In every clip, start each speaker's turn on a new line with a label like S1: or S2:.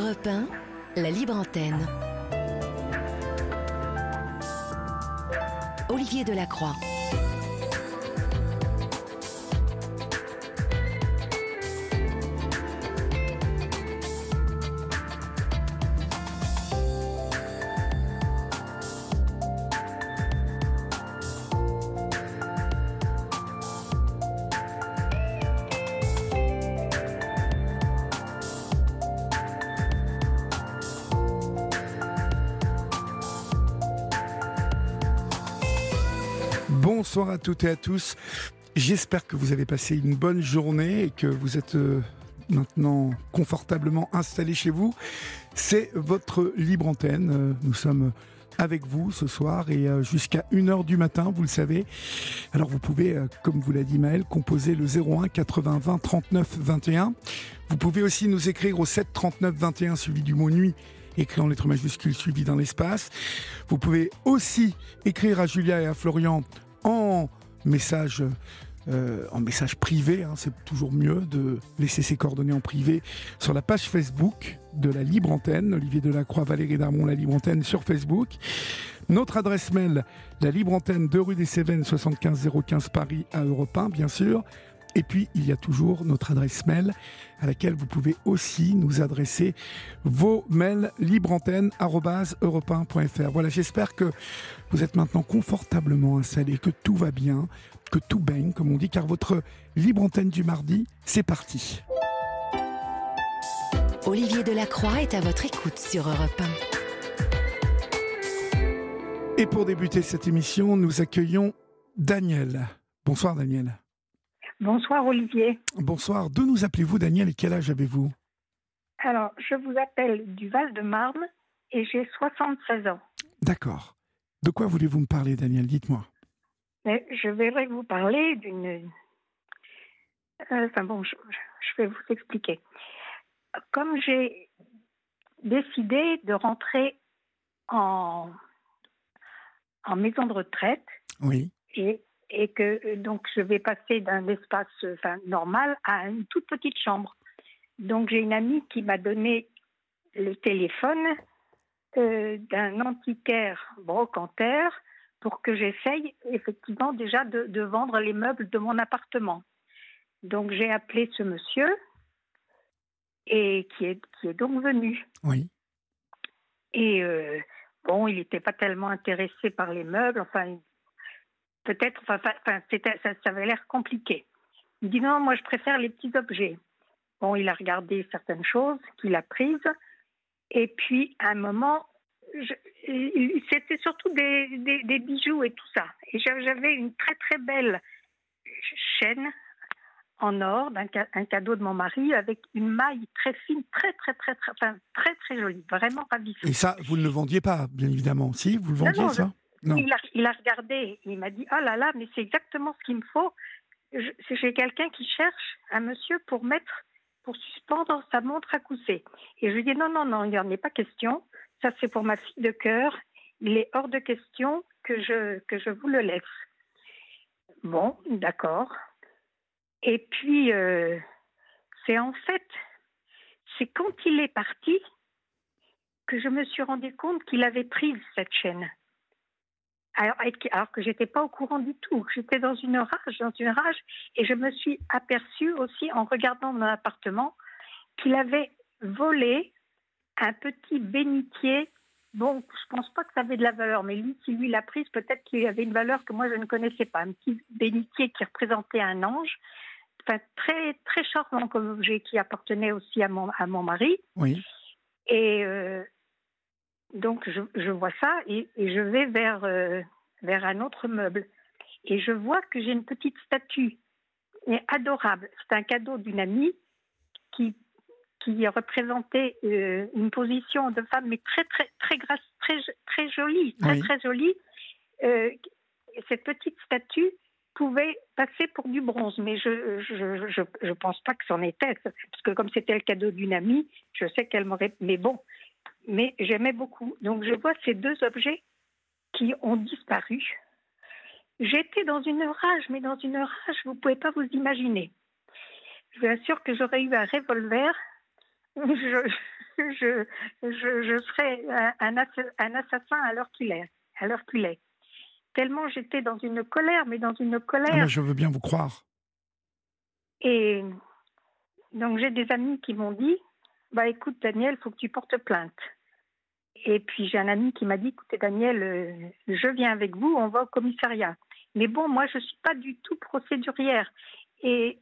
S1: Europe 1, la libre antenne. Olivier Delacroix.
S2: Bonsoir à toutes et à tous. J'espère que vous avez passé une bonne journée et que vous êtes euh, maintenant confortablement installés chez vous. C'est votre libre antenne. Euh, nous sommes avec vous ce soir et euh, jusqu'à 1h du matin, vous le savez. Alors vous pouvez, comme vous l'a dit Maël, composer le 01 80 20 39 21. Vous pouvez aussi nous écrire au 7 39 21 suivi du mot nuit écrit en lettres majuscules suivi dans l'espace. Vous pouvez aussi écrire à Julia et à Florian en message euh, en message privé. Hein, c'est toujours mieux de laisser ses coordonnées en privé sur la page Facebook de la Libre Antenne. Olivier Delacroix, Valérie Darmon, la Libre Antenne sur Facebook. Notre adresse mail, la Libre Antenne, 2 rue des Cévennes, 75 015 Paris à Europe 1, bien sûr. Et puis, il y a toujours notre adresse mail à laquelle vous pouvez aussi nous adresser vos mails libreantenne.europe1.fr. Voilà, j'espère que vous êtes maintenant confortablement installés, que tout va bien, que tout baigne, comme on dit, car votre libre antenne du mardi, c'est parti.
S1: Olivier Delacroix est à votre écoute sur Europe
S2: 1. Et pour débuter cette émission, nous accueillons Daniel. Bonsoir Daniel.
S3: Bonsoir Olivier.
S2: Bonsoir. D'où nous appelez-vous Daniel et quel âge avez-vous
S3: Alors, je vous appelle du Val-de-Marne et j'ai 76 ans.
S2: D'accord. De quoi voulez-vous me parler Daniel? Dites-moi.
S3: Je voudrais vous parler d'une... Euh, enfin bon, je, vais vous expliquer. Comme j'ai décidé de rentrer en, en maison de retraite,
S2: oui.
S3: et et que euh, donc je vais passer d'un espace enfin, normal à une toute petite chambre. Donc j'ai une amie qui m'a donné le téléphone euh, d'un antiquaire brocanteur pour que j'essaye effectivement déjà de, de, vendre les meubles de mon appartement. Donc j'ai appelé ce monsieur et qui est, qui est donc venu.
S2: Oui.
S3: Et euh, bon, il n'était pas tellement intéressé par les meubles. Enfin, peut-être, enfin, ça, ça avait l'air compliqué. Il dit non, moi je préfère les petits objets. Bon, il a regardé certaines choses qu'il a prises, et puis à un moment, c'était surtout des, des, bijoux et tout ça. Et j'avais une très très belle chaîne en or, un, cadeau de mon mari, avec une maille très fine, très très très très, enfin, très, très jolie, vraiment ravissante.
S2: Et ça, vous ne le vendiez pas, bien évidemment, si Vous le vendiez ça?
S3: Il a, regardé, il m'a dit Oh là là, mais c'est exactement ce qu'il me faut. J'ai quelqu'un qui cherche un monsieur pour mettre, pour suspendre sa montre à cousser. Et je lui dis Non, non, non, il n'y en est pas question. Ça, c'est pour ma fille de cœur. Il est hors de question que je, que je vous le laisse. Bon, d'accord. Et puis, euh, c'est en fait, c'est quand il est parti que je me suis rendu compte qu'il avait pris cette chaîne alors, alors que j'étais pas au courant du tout. J'étais dans une rage, dans une rage, et je me suis aperçue aussi en regardant mon appartement qu'il avait volé un petit bénitier. Bon, je pense pas que ça avait de la valeur, mais lui, si lui l'a prise, peut-être qu'il avait une valeur que moi je ne connaissais pas. Un petit bénitier qui représentait un ange, enfin très très charmant comme objet qui appartenait aussi à mon à mon mari.
S2: Oui.
S3: Et euh, donc je, je, vois ça et, et je vais vers, euh, vers un autre meuble. Et je vois que j'ai une petite statue mais adorable. C'est un cadeau d'une amie qui, qui représentait euh, une position de femme, mais très, très, très grasse, très, très jolie, très, très jolie. Euh, cette petite statue pouvait passer pour du bronze, mais je ne je, je, je, pense pas que c'en était, parce que comme c'était le cadeau d'une amie, je sais qu'elle m'aurait... Mais bon, mais j'aimais beaucoup. Donc je vois ces deux objets qui ont disparu. J'étais dans une rage, mais dans une rage, vous ne pouvez pas vous imaginer. Je vous assure que j'aurais eu un revolver. Je, je, je, je serais un, un assassin à l'heure qu'il est, à l'heure qu'il est. Tellement j'étais dans une colère, mais dans une colère.
S2: je veux bien vous croire.
S3: Et donc j'ai des amis qui m'ont dit, bah écoute Daniel, faut que tu portes plainte. Et puis j'ai un ami qui m'a dit, écoutez Daniel, euh, je viens avec vous, on va au commissariat. Mais bon, moi je suis pas du tout procédurière et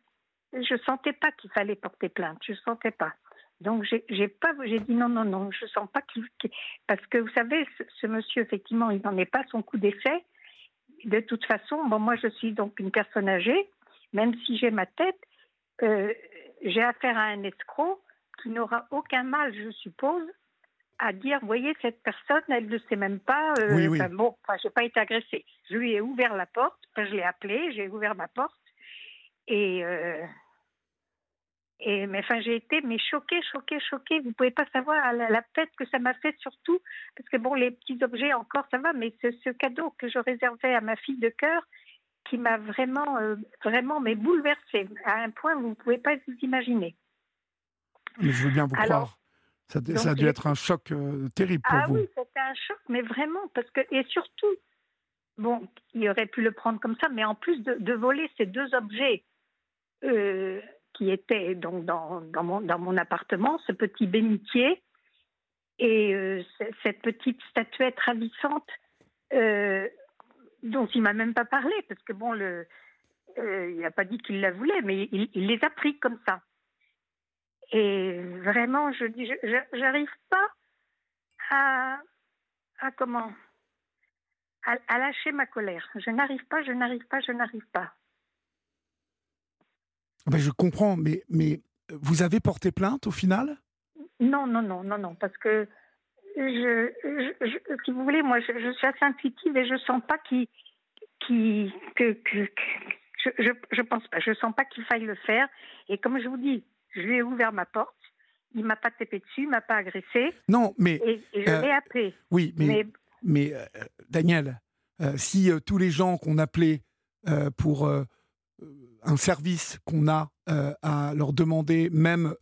S3: je sentais pas qu'il fallait porter plainte, je sentais pas. Donc j'ai pas, j'ai dit non non non, je sens pas qu'il parce que vous savez, ce, monsieur effectivement, il n'en est pas son coup d'essai. De toute façon, bon moi je suis donc une personne âgée, même si j'ai ma tête, euh, j'ai affaire à un escroc qui n'aura aucun mal, je suppose, à dire, voyez, cette personne, elle ne sait même pas. Euh,
S2: oui, oui.
S3: bon, enfin, j'ai pas été agressée. Je lui ai ouvert la porte, je l'ai appelé, j'ai ouvert ma porte, et euh, et mais enfin, j'ai été mais choquée, choquée, choquée. Vous pouvez pas savoir la, la tête que ça m'a fait, surtout parce que bon, les petits objets encore, ça va, mais ce, ce cadeau que je réservais à ma fille de cœur, qui m'a vraiment, euh, vraiment, mais bouleversée à un point vous ne pouvez pas vous imaginer.
S2: Mais je veux bien vous croire. Ça, ça, a dû être un choc euh, terrible pour
S3: ah
S2: vous.
S3: Ah oui, c'était un choc, mais vraiment, parce que, et surtout, bon, il aurait pu le prendre comme ça, mais en plus de, de voler ces deux objets euh, qui étaient donc dans, dans, mon, dans mon appartement, ce petit bénitier et euh, cette petite statuette ravissante dont il m'a même pas parlé, parce que bon, le, il n'a pas dit qu'il la voulait, mais il, il, les a pris comme ça. Et vraiment, je dis, j'arrive pas à, à comment, à, à, lâcher ma colère. Je n'arrive pas, je n'arrive pas, je n'arrive pas.
S2: Ben je comprends, mais, mais vous avez porté plainte au final?
S3: Non, non, non, non, non, parce que je, je, si vous voulez, moi, je, je, suis assez intuitive et je sens pas qu'il, qu'il, que, que, je, je, pense pas, je sens pas qu'il faille le faire. Et comme je vous dis, je lui ai ouvert ma porte. Il m'a pas tapé dessus, il m'a pas agressé.
S2: Non, mais
S3: et, et je euh, l'ai appelé.
S2: Oui, mais mais, mais euh, Daniel, euh, si tous les gens qu'on appelait pour un service qu'on a à leur demander, même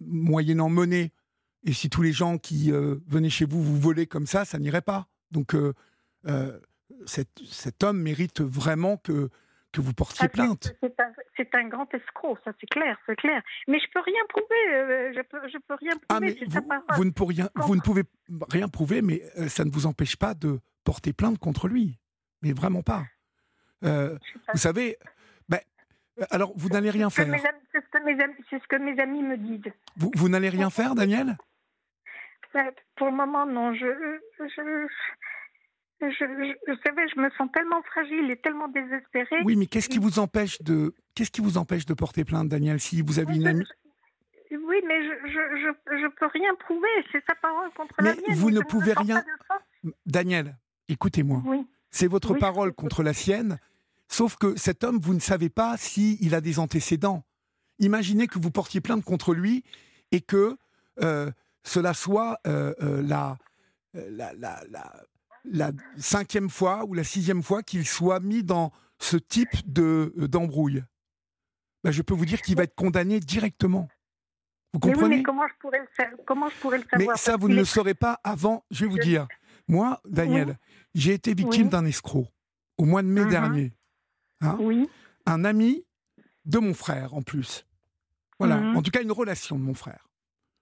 S2: moyennant monnaie, et si tous les gens qui venaient chez vous vous volaient comme ça, ça n'irait pas. Donc cet, cet, homme mérite vraiment que que vous portiez plainte.
S3: C'est un, un, grand escroc, ça c'est clair, c'est clair. Mais je peux rien prouver, euh, je, peux, je peux rien prouver.
S2: Ah, mais vous, vous, ne pouvez rien, vous ne pouvez rien prouver, mais euh, ça ne vous empêche pas de porter plainte contre lui. Mais vraiment pas. Euh, vous savez, ben, alors vous n'allez rien faire.
S3: C'est ce, ce, que mes amis me disent.
S2: Vous, vous n'allez rien faire, Daniel?
S3: Pour le moment, non. Je, je, je, je, vous savez, je me sens tellement fragile et tellement désespérée.
S2: Oui, mais qu'est-ce qui vous empêche de qu'est-ce qui vous empêche de porter plainte, Daniel, si vous avez une amie?
S3: Oui, mais je je, je, peux rien prouver. C'est sa parole contre
S2: mais
S3: la mienne.
S2: Vous ne pouvez rien. Daniel, écoutez-moi.
S3: Oui.
S2: C'est votre
S3: Oui.
S2: parole contre la sienne. Sauf que cet homme, vous ne savez pas s'il a des antécédents. Imaginez que vous portiez plainte contre lui et que euh, cela soit euh, euh, la, la, la, la, la cinquième fois ou la sixième fois qu'il soit mis dans ce type de d'embrouille. Ben, je peux vous dire qu'il va être condamné directement. Vous
S3: Mais oui,
S2: comprenez?
S3: mais comment je pourrais le faire Comment je pourrais le
S2: Mais
S3: savoir?
S2: ça, vous ne le saurez pas avant. Je vais vous
S3: Je-
S2: dire. Moi, Daniel, j'ai été victime
S3: Oui.
S2: d'un escroc au mois de mai
S3: Mhm.
S2: dernier. Hein
S3: Oui.
S2: un ami de mon frère en plus. Voilà,
S3: Mhm.
S2: en tout cas une relation de mon frère.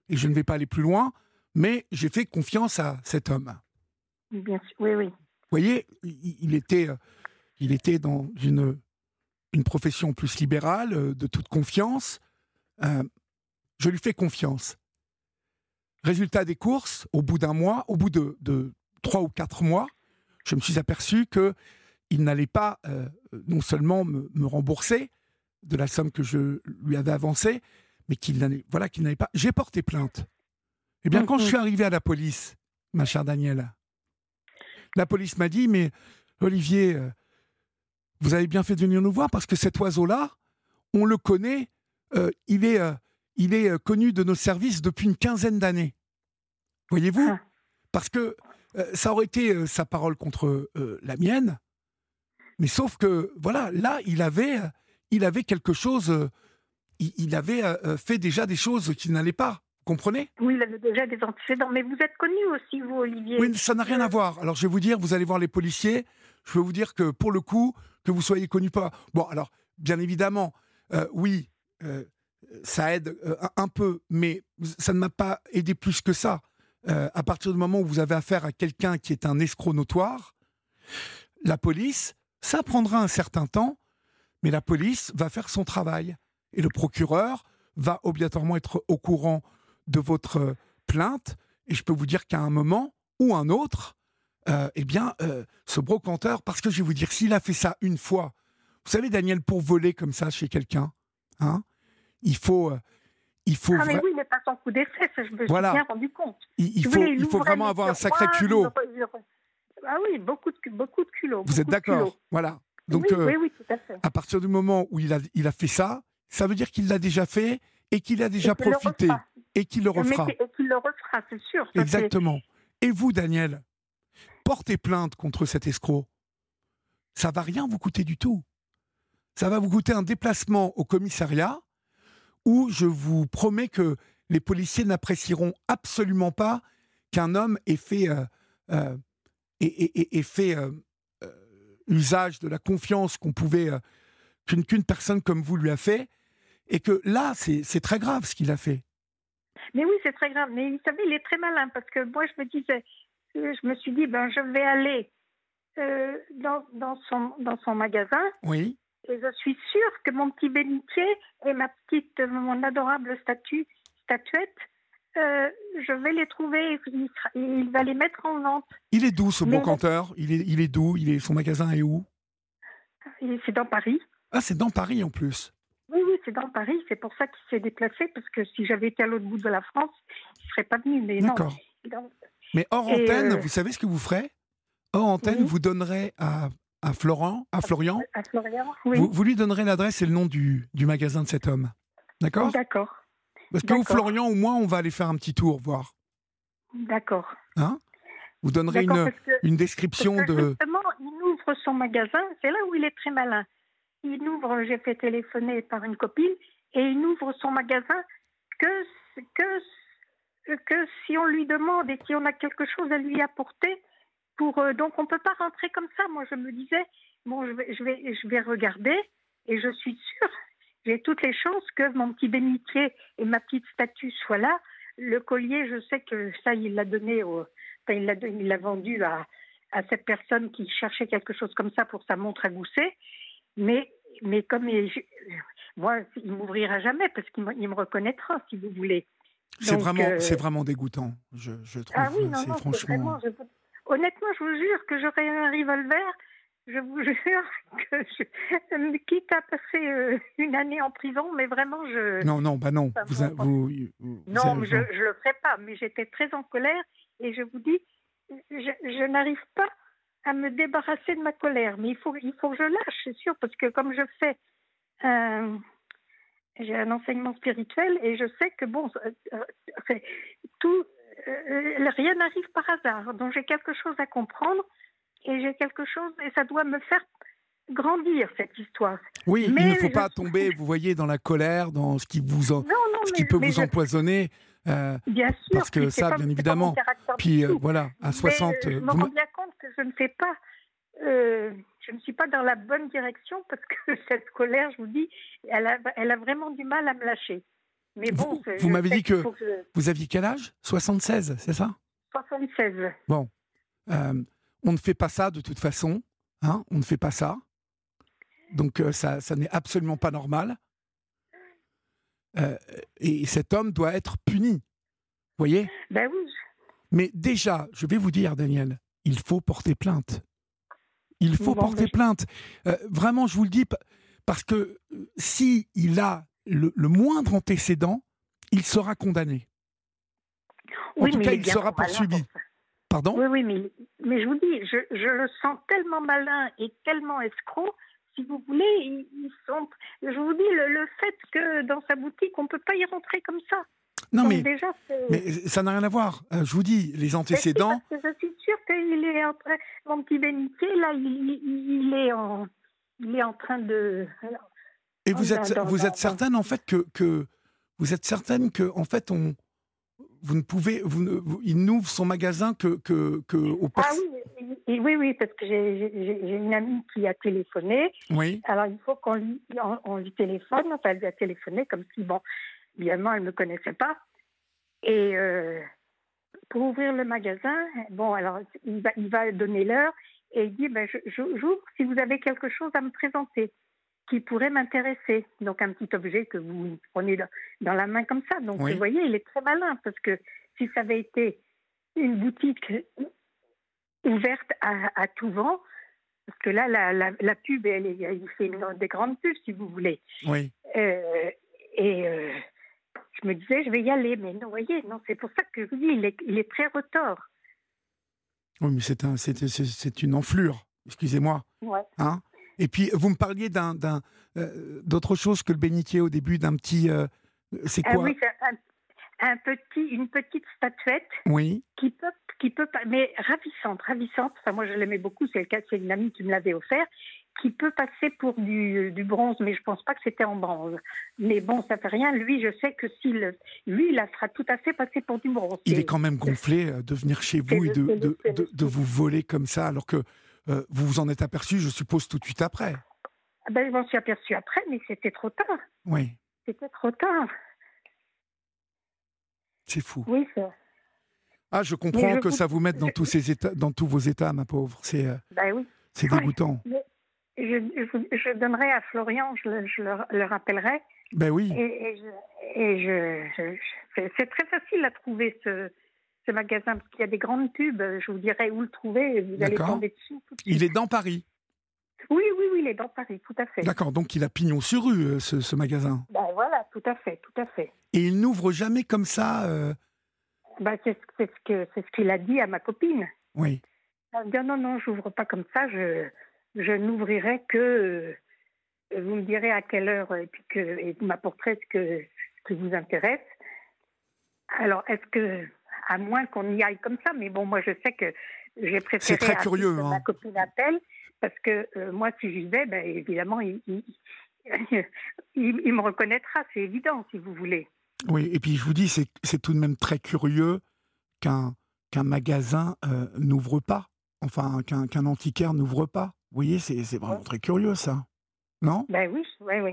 S2: Et je ne vais pas aller plus loin, mais j'ai fait confiance à cet homme. Vous
S3: Bien sûr. Oui, oui.
S2: voyez, il, était, euh, il était dans une, une profession plus libérale, euh, de toute confiance. Euh, je lui fais confiance. Résultat des courses, au bout d'un mois, au bout de, de trois ou quatre mois, je me suis aperçu que il n'allait pas euh, non seulement me, me rembourser de la somme que je lui avais avancée, mais qu'il n'allait voilà qu'il n'avait pas. J'ai porté plainte. Eh bien, quand je suis arrivé à la police, ma chère Danielle, la police m'a dit mais Olivier, euh, vous avez bien fait de venir nous voir parce que cet oiseau-là, on le connaît, euh, il est euh, il est euh, connu de nos services depuis une quinzaine d'années. Voyez-vous?
S3: Ah.
S2: Parce que ça aurait été sa parole contre la mienne. Mais sauf que, voilà, là, il avait, il avait quelque chose. il, il avait fait déjà des choses qui n'allaient pas. Vous Comprenez?
S3: Oui, il avait déjà des antécédents. Mais vous êtes connu aussi, vous, Olivier.
S2: Oui, ça n'a rien à voir. Alors, je vais vous dire, vous allez voir les policiers. Je vais vous dire que pour le coup, que vous soyez connu pas. Bon, alors, bien évidemment, euh, oui, euh, ça aide euh, un peu, mais ça ne m'a pas aidé plus que ça. à partir du moment où vous avez affaire à quelqu'un qui est un escroc notoire, la police, ça prendra un certain temps, mais la police va faire son travail. Et le procureur va obligatoirement être au courant de votre plainte. Et je peux vous dire qu'à un moment ou un autre, euh, eh bien, euh, ce brocanteur, parce que je vais vous dire, s'il a fait ça une fois, vous savez, Daniel, pour voler comme ça chez quelqu'un, hein, il faut. Euh, il faut
S3: ah, mais oui, mais pas son coup d'effet, je me
S2: voilà.
S3: suis bien rendu compte.
S2: Il, faut, il faut vraiment avoir un sacré culot.
S3: Ah oui, beaucoup de, beaucoup de culot.
S2: Vous êtes d'accord? Voilà. Donc,
S3: oui, oui, tout à fait.
S2: À partir du moment où il a, il a fait ça, ça veut dire qu'il l'a déjà fait et qu'il a déjà profité et qu'il le refera.
S3: Et qu'il le refera, c'est sûr.
S2: Exactement. Et vous, Daniel, portez plainte contre cet escroc. Ça va rien vous coûter du tout. Ça va vous coûter un déplacement au commissariat où je vous promets que les policiers n'apprécieront absolument pas qu'un homme ait fait, euh, euh, fait euh, usage de la confiance qu'on pouvait qu'une personne comme vous lui a fait et que là, c'est très grave ce qu'il a fait.
S3: Mais oui, c'est très grave. Mais vous savez, il est très malin parce que moi, je me disais, euh, je me suis dit, ben, je vais aller euh, dans, dans, son, dans son magasin.
S2: Oui.
S3: Et je suis sûre que mon petit bénitier et ma petite, mon adorable statue, statuette, euh, je vais les trouver. Il, il, va les mettre en vente.
S2: Il est doux, ce brocanteur. Il est, il est doux. Il est, son magasin est où?
S3: C'est dans Paris.
S2: Ah, c'est dans Paris en plus.
S3: Dans Paris. C'est pour ça qu'il s'est déplacé, parce que si j'avais été à l'autre bout de la France, il ne serait pas venu. Mais
S2: D'accord. Mais hors antenne, euh, vous savez ce que vous ferez? Hors antenne, vous donnerez à, à, Florent, à Florian,
S3: à Florian? Oui.
S2: vous, lui donnerez l'adresse et le nom du, du magasin de cet homme. D'accord?
S3: D'accord.
S2: Parce que Florian, au moins, on va aller faire un petit tour, voir.
S3: D'accord.
S2: Hein? Vous donnerez une, une description de.
S3: Justement, il ouvre son magasin, c'est là où il est très malin il ouvre, j'ai fait téléphoner par une copine, et il n'ouvre son magasin que, que, que si on lui demande et si on a quelque chose à lui apporter. Euh, donc on ne peut pas rentrer comme ça. Moi je me disais, bon je vais, je vais, regarder et je suis sûre, j'ai toutes les chances que mon petit bénitier et ma petite statue soient là. Le collier, je sais que ça, il l'a donné, au, enfin, il l'a vendu à, à cette personne qui cherchait quelque chose comme ça pour sa montre à gousset. Mais, mais comme il, moi, il m'ouvrira jamais parce qu'il me, reconnaîtra, si vous voulez.
S2: C'est vraiment, euh, c'est vraiment dégoûtant, je, je trouve.
S3: Ah oui, non, non, franchement. honnêtement, je vous jure que j'aurais un revolver. Je vous jure que je, quitte à passer euh, une année en prison, mais vraiment, je.
S2: Non, non, bah non. Vous, vous,
S3: non, je, je le ferai pas. Mais j'étais très en colère et je vous dis, je, je n'arrive pas à me débarrasser de ma colère. Mais il faut, il faut que je lâche, c'est sûr, parce que comme je fais, euh, j'ai un enseignement spirituel et je sais que bon, euh, tout, euh, rien n'arrive par hasard. Donc j'ai quelque chose à comprendre et j'ai quelque chose et ça doit me faire grandir cette histoire.
S2: Oui, mais il ne faut pas tomber, vous voyez, dans la colère, dans ce qui vous en, ce qui peut vous empoisonner.
S3: Bien sûr,
S2: parce que ça, bien évidemment. Puis voilà, à 60.
S3: je me rends bien compte que je ne fais pas, euh, je ne suis pas dans la bonne direction parce que cette colère, je vous dis, elle a, elle a vraiment du mal à me lâcher. Mais bon,
S2: vous, vous m'avez dit que, vous aviez quel âge? 76, c'est ça?
S3: 76.
S2: Bon, euh, on ne fait pas ça de toute façon, hein on ne fait pas ça. Donc euh, ça, ça n'est absolument pas normal. Et cet homme doit être puni. Vous voyez?
S3: Ben oui.
S2: Mais déjà, je vais vous dire, Daniel, il faut porter plainte. Il faut porter plainte. Euh, vraiment, je vous le dis, parce que euh, si il a le, moindre antécédent, il sera condamné. En tout cas, il sera poursuivi. Pardon?
S3: Oui, oui, mais, mais je vous dis, je, le sens tellement malin et tellement escroc si vous voulez, ils, sont. Je vous dis le, fait que dans sa boutique, on ne peut pas y rentrer comme ça.
S2: Non, mais, mais ça n'a rien à voir. Euh, je vous dis, les antécédents.
S3: je suis sûre qu'il est en train. Mon petit bénitier, là, il, est, en, il est en train de.
S2: Et vous êtes, vous êtes certaine, en fait, que, que. Vous êtes certaine que, en fait, on, vous ne pouvez, vous, ne- vous- il n'ouvre son magasin que, que, que aux
S3: Ah
S2: personnes.
S3: oui, oui, oui, oui, parce que j'ai une amie qui a téléphoné.
S2: Oui.
S3: Alors, il faut qu'on lui, on, on lui téléphone. Enfin, elle lui a téléphoné comme si, bon, évidemment, elle ne me connaissait pas. Et euh, pour ouvrir le magasin, bon, alors, il va, il va donner l'heure et il dit, ben, j'ouvre si vous avez quelque chose à me présenter qui pourrait m'intéresser. Donc, un petit objet que vous prenez dans, la main comme ça. Donc,
S2: Oui.
S3: vous voyez, il est très malin parce que si ça avait été une boutique ouverte à, à tout vent, parce que là, la, la, la pub, elle, est- il fait une- des grandes pubs, si vous voulez.
S2: Oui.
S3: Euh, et euh, je me disais, je vais y aller. Mais non, vous voyez, non, c'est pour ça que je vous dis, il est, il est très retors.
S2: Oui, mais c'est un, c'est, c'est- c'est une enflure. Excusez-moi.
S3: Ouais.
S2: Hein? Et puis, vous me parliez d'un, d'un, euh, d'autre chose que le bénitier au début, d'un petit. euh, c'est
S3: Ah
S2: quoi
S3: oui, c'est un, un petit, une petite statuette
S2: Oui.
S3: qui peut, qui peut, mais ravissante, ravissante. Enfin, moi, je l'aimais beaucoup. C'est le cas, c'est une amie qui me l'avait offert, qui peut passer pour du, du bronze, mais je pense pas que c'était en bronze. Mais bon, ça fait rien. Lui, je sais que s'il, lui, il la fera tout à fait passer pour du bronze.
S2: Il est quand même gonflé euh, de venir chez vous et de, de vous voler comme ça, alors que euh, vous vous en êtes aperçu, je suppose, tout de suite après.
S3: Ah Ben, je m'en suis aperçue après, mais c'était trop tard.
S2: Oui,
S3: C'était trop tard.
S2: c'est fou.
S3: Oui, ça.
S2: Ah, je comprends
S3: je
S2: que
S3: vous-
S2: ça vous mette dans tous, ces états, dans tous vos états, ma pauvre. C'est, euh,
S3: Ben oui.
S2: c'est dégoûtant.
S3: Je, je, je donnerai à Florian, je, le- je le, le rappellerai.
S2: Ben oui.
S3: Et, et je, et c'est très facile à trouver ce, ce magasin parce qu'il y a des grandes pubs. Je vous dirai où le trouver et vous allez tomber dessus. tout de suite.
S2: Il est dans Paris.
S3: Oui, oui, oui, il est dans Paris, tout à fait.
S2: D'accord, donc il a pignon sur rue, euh, ce, ce magasin.
S3: Ben voilà, tout à fait, tout à fait.
S2: Et il n'ouvre jamais comme ça. euh,
S3: Ben, c'est ce- c'est ce qu'il a dit à ma copine.
S2: Oui.
S3: Dit, non, non, j'ouvre pas comme ça, je, je n'ouvrirai que, euh, vous me direz à quelle heure, et puis que, et vous m'apporterez ce que, ce qui vous intéresse. Alors, est-ce que, à moins qu'on y aille comme ça, mais bon, moi, je sais que j'ai préféré
S2: très curieux,
S3: que
S2: hein.
S3: ma copine appelle, parce que euh, moi, si j'y vais, ben, évidemment, il, il, il- il me reconnaîtra, c'est évident, si vous voulez.
S2: Oui, et puis je vous dis, c'est tout de même très curieux qu'un qu'un magasin euh, n'ouvre pas. Enfin, qu'un antiquaire n'ouvre pas. Vous voyez, c'est vraiment très curieux, ça. Non?
S3: Ben oui, oui, oui.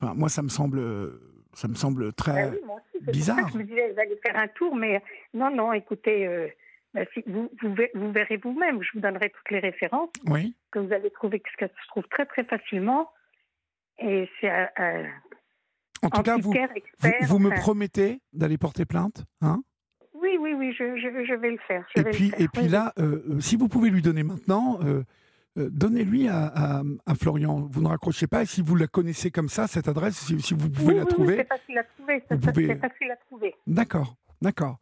S2: Enfin, Moi, ça me semble, euh, ça me semble très.
S3: Ben oui, moi aussi, pour ça
S2: bizarre.
S3: que je me disais, vous allez faire un tour, mais non, non, écoutez, euh, si- vous, vous, ver- vous verrez vous-même, je vous donnerai toutes les références
S2: Oui.
S3: que vous allez trouver, que ça se trouve très très facilement. Et c'est un, un
S2: En tout cas, vous, vous, me
S3: enfin,
S2: promettez d'aller porter plainte, hein?
S3: Oui, oui, oui, je, je, je vais le faire. Je
S2: Et
S3: vais
S2: puis,
S3: le faire,
S2: et puis là, euh, euh, si vous pouvez lui donner maintenant, euh, euh, donnez-lui à, à- à Florian. Vous ne raccrochez pas. Et si vous la connaissez comme ça, cette adresse, si, si vous pouvez
S3: Oui,
S2: la
S3: oui, oui,
S2: trouver,
S3: c'est facile à trouver. c'est-
S2: pouvez-
S3: facile à trouver.
S2: d'accord, d'accord.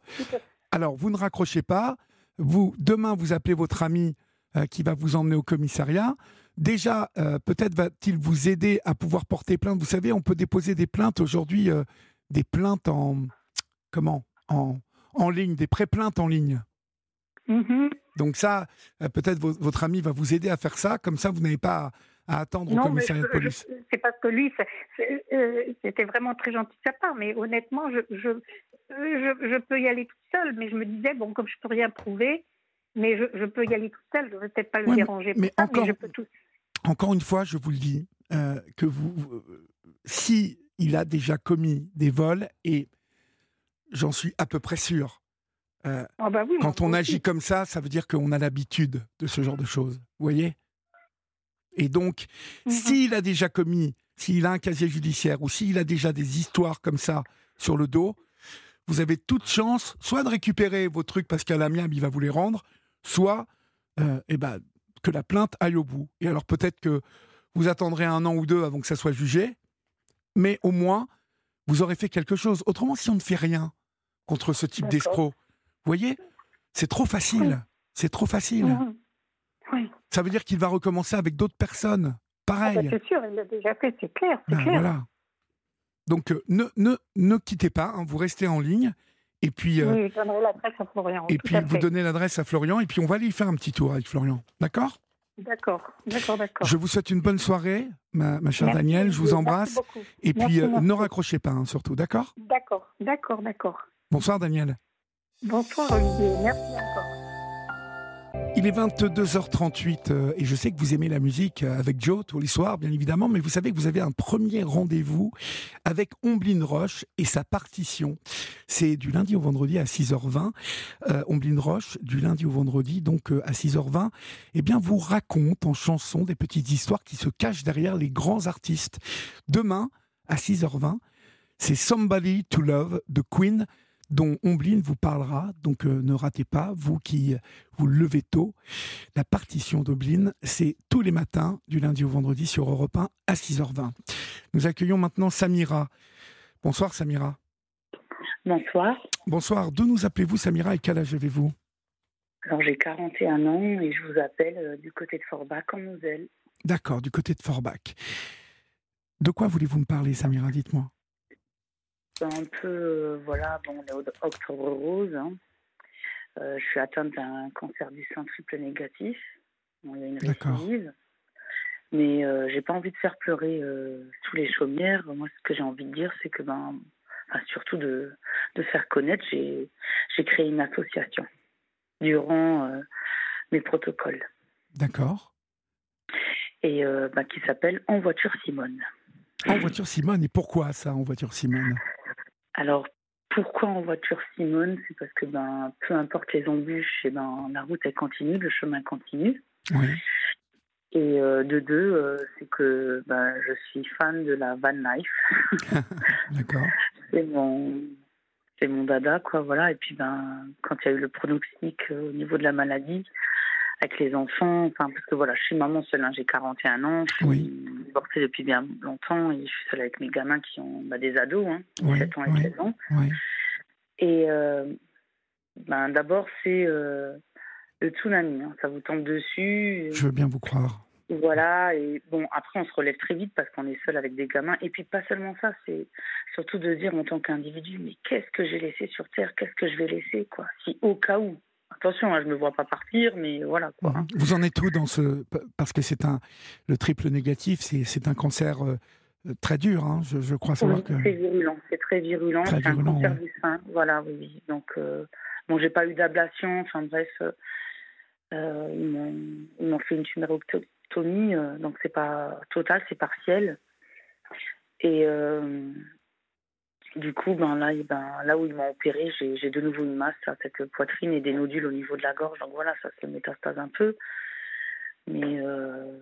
S2: Alors, vous ne raccrochez pas. Vous, demain, vous appelez votre ami euh, qui va vous emmener au commissariat. Déjà, euh, peut-être va-t-il vous aider à pouvoir porter plainte. Vous savez, on peut déposer des plaintes aujourd'hui, des plaintes en comment en, en ligne, des pré-plaintes en ligne.
S3: Mhm.
S2: Donc ça, euh, peut-être vo- votre ami va vous aider à faire ça. Comme ça, vous n'avez pas à, à attendre au
S3: Non, mais
S2: commissariat de police.
S3: c'est parce que lui, euh, c'était vraiment très gentil de sa part, mais honnêtement, je, je, je, peux y aller toute seule, mais je me disais, bon, comme je peux rien prouver, mais je, peux y aller toute seule, je ne vais peut-être pas le
S2: Ouais,
S3: déranger
S2: mais
S3: ça,
S2: encore-
S3: mais je peux tout.
S2: Encore une fois, je vous le dis, euh, que vous, vous- si il a déjà commis des vols, et j'en suis à peu près sûr, euh,
S3: Ah bah oui,
S2: quand on
S3: aussi.
S2: agit comme ça, ça veut dire qu'on a l'habitude de ce genre de choses. Vous voyez? Et donc,
S3: Mhm.
S2: s'il a déjà commis, s'il a un casier judiciaire ou s'il a déjà des histoires comme ça sur le dos, vous avez toute chance soit de récupérer vos trucs parce qu'à l'amiable, il va vous les rendre, soit euh, eh ben, que la plainte aille au bout. Et alors peut-être que vous attendrez un an ou deux avant que ça soit jugé, mais au moins, vous aurez fait quelque chose. Autrement, si on ne fait rien contre ce type d'escroc, voyez, c'est trop facile. C'est trop facile.
S3: Mhm. Oui,
S2: Ça veut dire qu'il va recommencer avec d'autres personnes.
S3: Ah bah,
S2: Pareil.
S3: c'est sûr, il l'a déjà fait, c'est clair,
S2: Ben,
S3: clair.
S2: voilà. Donc, euh, ne, ne, ne quittez pas, hein, vous restez en ligne. Et puis, euh,
S3: Oui, je donnerai l'adresse à Florian.
S2: et puis vous donnez l'adresse à Florian. Et puis, on va aller y faire un petit tour avec Florian. D'accord?
S3: D'accord, d'accord, d'accord.
S2: Je vous souhaite une bonne soirée, ma, ma chère
S3: Merci,
S2: Danielle. Je vous
S3: merci
S2: embrasse.
S3: beaucoup.
S2: Et puis,
S3: Merci,
S2: euh,
S3: merci.
S2: ne raccrochez pas, hein, surtout. D'accord?
S3: D'accord, d'accord, d'accord.
S2: Bonsoir Daniel.
S3: Bonsoir Olivier, merci encore.
S2: Il est 22h38 euh, et je sais que vous aimez la musique euh, avec Joe tous les soirs, bien évidemment, mais vous savez que vous avez un premier rendez-vous avec Omblin Roche et sa partition. C'est du lundi au vendredi à 6h20. Euh, Omblin Roche, du lundi au vendredi, donc à 6h20, eh bien, vous raconte en chanson des petites histoires qui se cachent derrière les grands artistes. Demain, à 6h20, c'est Somebody to Love de Queen dont Omblin vous parlera. Donc euh, ne ratez pas, vous qui vous levez tôt. La partition d'Omblin, c'est tous les matins, du lundi au vendredi, sur Europe 1 à 6h20. Nous accueillons maintenant Samira. Bonsoir Samira.
S4: Bonsoir.
S2: Bonsoir. D'où nous appelez-vous Samira et quel âge avez-vous?
S4: Alors j'ai 41 ans et je vous appelle euh, du côté de Forbach en Moselle.
S2: D'accord, du côté de Forbach. De quoi voulez-vous me parler Samira? Dites-moi
S4: un peu, euh, voilà, bon, on est octobre rose. Hein. Euh, je suis atteinte d'un cancer du sein triple négatif. il y a une récidive. Mais euh, j'ai pas envie de faire pleurer tous les chaumières. Moi, ce que j'ai envie de dire, c'est que, ben, surtout de, de faire connaître, j'ai créé une association durant mes protocoles.
S2: D'accord.
S4: Et ben, qui s'appelle En voiture Simone.
S2: En voiture Simone, et pourquoi ça, en voiture Simone?
S4: Alors, pourquoi en voiture Simone? C'est parce que ben, peu importe les embûches, et eh ben, la route elle continue, le chemin continue.
S2: Oui.
S4: Et euh, de deux, euh, c'est que ben, je suis fan de la van life.
S2: D'accord.
S4: C'est mon, c'est mon dada, quoi, voilà. Et puis, ben, quand il y a eu le pronostic euh, au niveau de la maladie, avec les enfants, enfin, parce que voilà, je suis maman seule, hein, j'ai 41 ans, je suis divorcée depuis bien longtemps et je suis seule avec mes gamins qui ont bah, des ados, hein, 7 ans et 16 ans. Et euh, ben, d'abord, c'est euh, le tsunami, hein, ça vous tombe dessus.
S2: Je veux bien vous croire.
S4: Voilà, et bon, après, on se relève très vite parce qu'on est seul avec des gamins. Et puis, pas seulement ça, c'est surtout de dire en tant qu'individu, mais qu'est-ce que j'ai laissé sur Terre? Qu'est-ce que je vais laisser, quoi? Si au cas où, attention, hein, je ne me vois pas partir, mais voilà. Quoi, hein.
S2: Vous en êtes où dans ce. Parce que c'est un. Le triple négatif, c'est un cancer euh, très dur, hein, je, crois savoir que.
S4: C'est virulent, c'est très virulent. C'est un cancer du sein, voilà, oui. Donc, euh, bon, j'ai pas eu d'ablation, enfin bref, euh, ils m'ont fait une tumérectomie, donc c'est pas total, c'est partiel. Et du coup, ben là, ben, là où ils m'ont opéré, j'ai de nouveau une masse à cette poitrine et des nodules au niveau de la gorge. Donc voilà, ça se métastase un peu. Mais euh,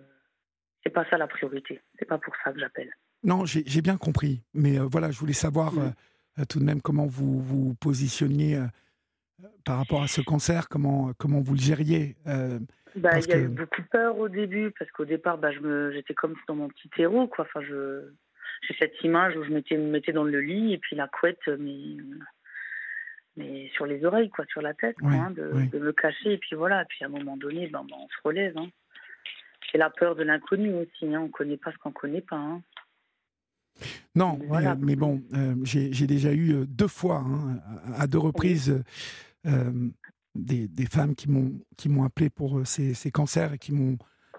S4: c'est pas ça la priorité. C'est pas pour ça que j'appelle.
S2: Non, j'ai bien compris. Mais euh, voilà, je voulais savoir mm. euh, tout de même comment vous vous positionniez par rapport à ce cancer, comment, comment vous le gériez.
S4: Bah, il y a eu beaucoup de peur au début, parce qu'au départ, bah, j'étais comme dans mon petit terreau. Quoi. Enfin, je j'ai cette image où je me mettais dans le lit et puis la couette, mais, mais sur les oreilles, quoi, sur la tête, hein, de, me cacher. Et puis voilà, et puis à un moment donné, ben, ben on se relève. Hein. C'est la peur de l'inconnu aussi. Hein. On ne connaît pas ce qu'on ne connaît pas.
S2: Non, mais, bon, euh, j'ai déjà eu euh, deux fois, à deux reprises, euh, des, des, femmes qui m'ont appelé pour ces, ces, cancers et qui m'ont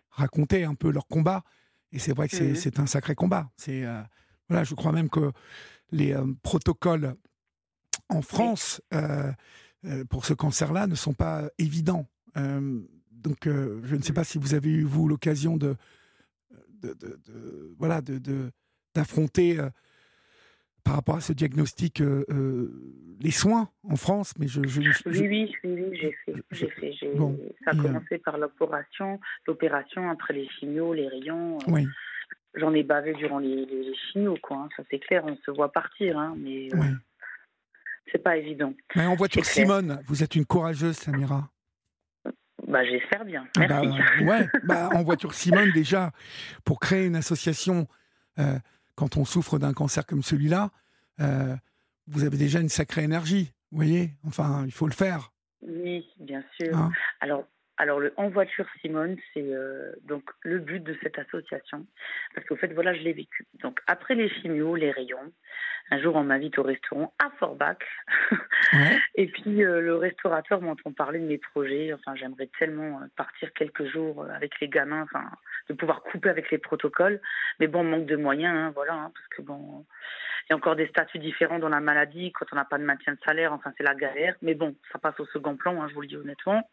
S2: raconté un peu leur combat. Et c'est vrai que c'est mmh. un sacré combat. C'est euh, voilà, je crois même que les euh, protocoles en France euh, pour ce cancer-là ne sont pas évidents. donc, je ne sais pas si vous avez eu vous l'occasion de, de, de, voilà, de d'affronter par rapport à ce diagnostic les soins en France, mais je,
S4: oui, oui, oui, j'ai fait, j'ai fait. ça a euh, commencé par l'opération, l'opération après les chimios, les rayons. Euh,
S2: oui.
S4: J'en ai bavé durant les, les, chimios, quoi. Hein, ça c'est clair, on se voit partir, hein, mais euh, c'est pas évident.
S2: Mais en voiture Simone, vous êtes une courageuse, Samira.
S4: Bah, j'espère bien. Ah
S2: bah,
S4: Merci.
S2: ouais, bah, en voiture Simone, déjà, pour créer une association, quand on souffre d'un cancer comme celui-là, vous avez déjà une sacrée énergie, vous voyez? Enfin, il faut le faire.
S4: Oui, bien sûr. Hein? Alors, alors le En voiture Simone, c'est euh, donc le but de cette association, parce qu'au fait, voilà, je l'ai vécu. Donc après les chimios, les rayons, Un jour, on m'invite au restaurant à Forbach. et puis, euh, le restaurateur m'entend parler de mes projets. Enfin, j'aimerais tellement partir quelques jours avec les gamins, enfin, de pouvoir couper avec les protocoles. Mais bon, manque de moyens, hein, voilà, hein, parce que bon, il y a encore des statuts différents dans la maladie quand on n'a pas de maintien de salaire. Enfin, c'est la galère. Mais bon, ça passe au second plan, hein, je vous le dis honnêtement.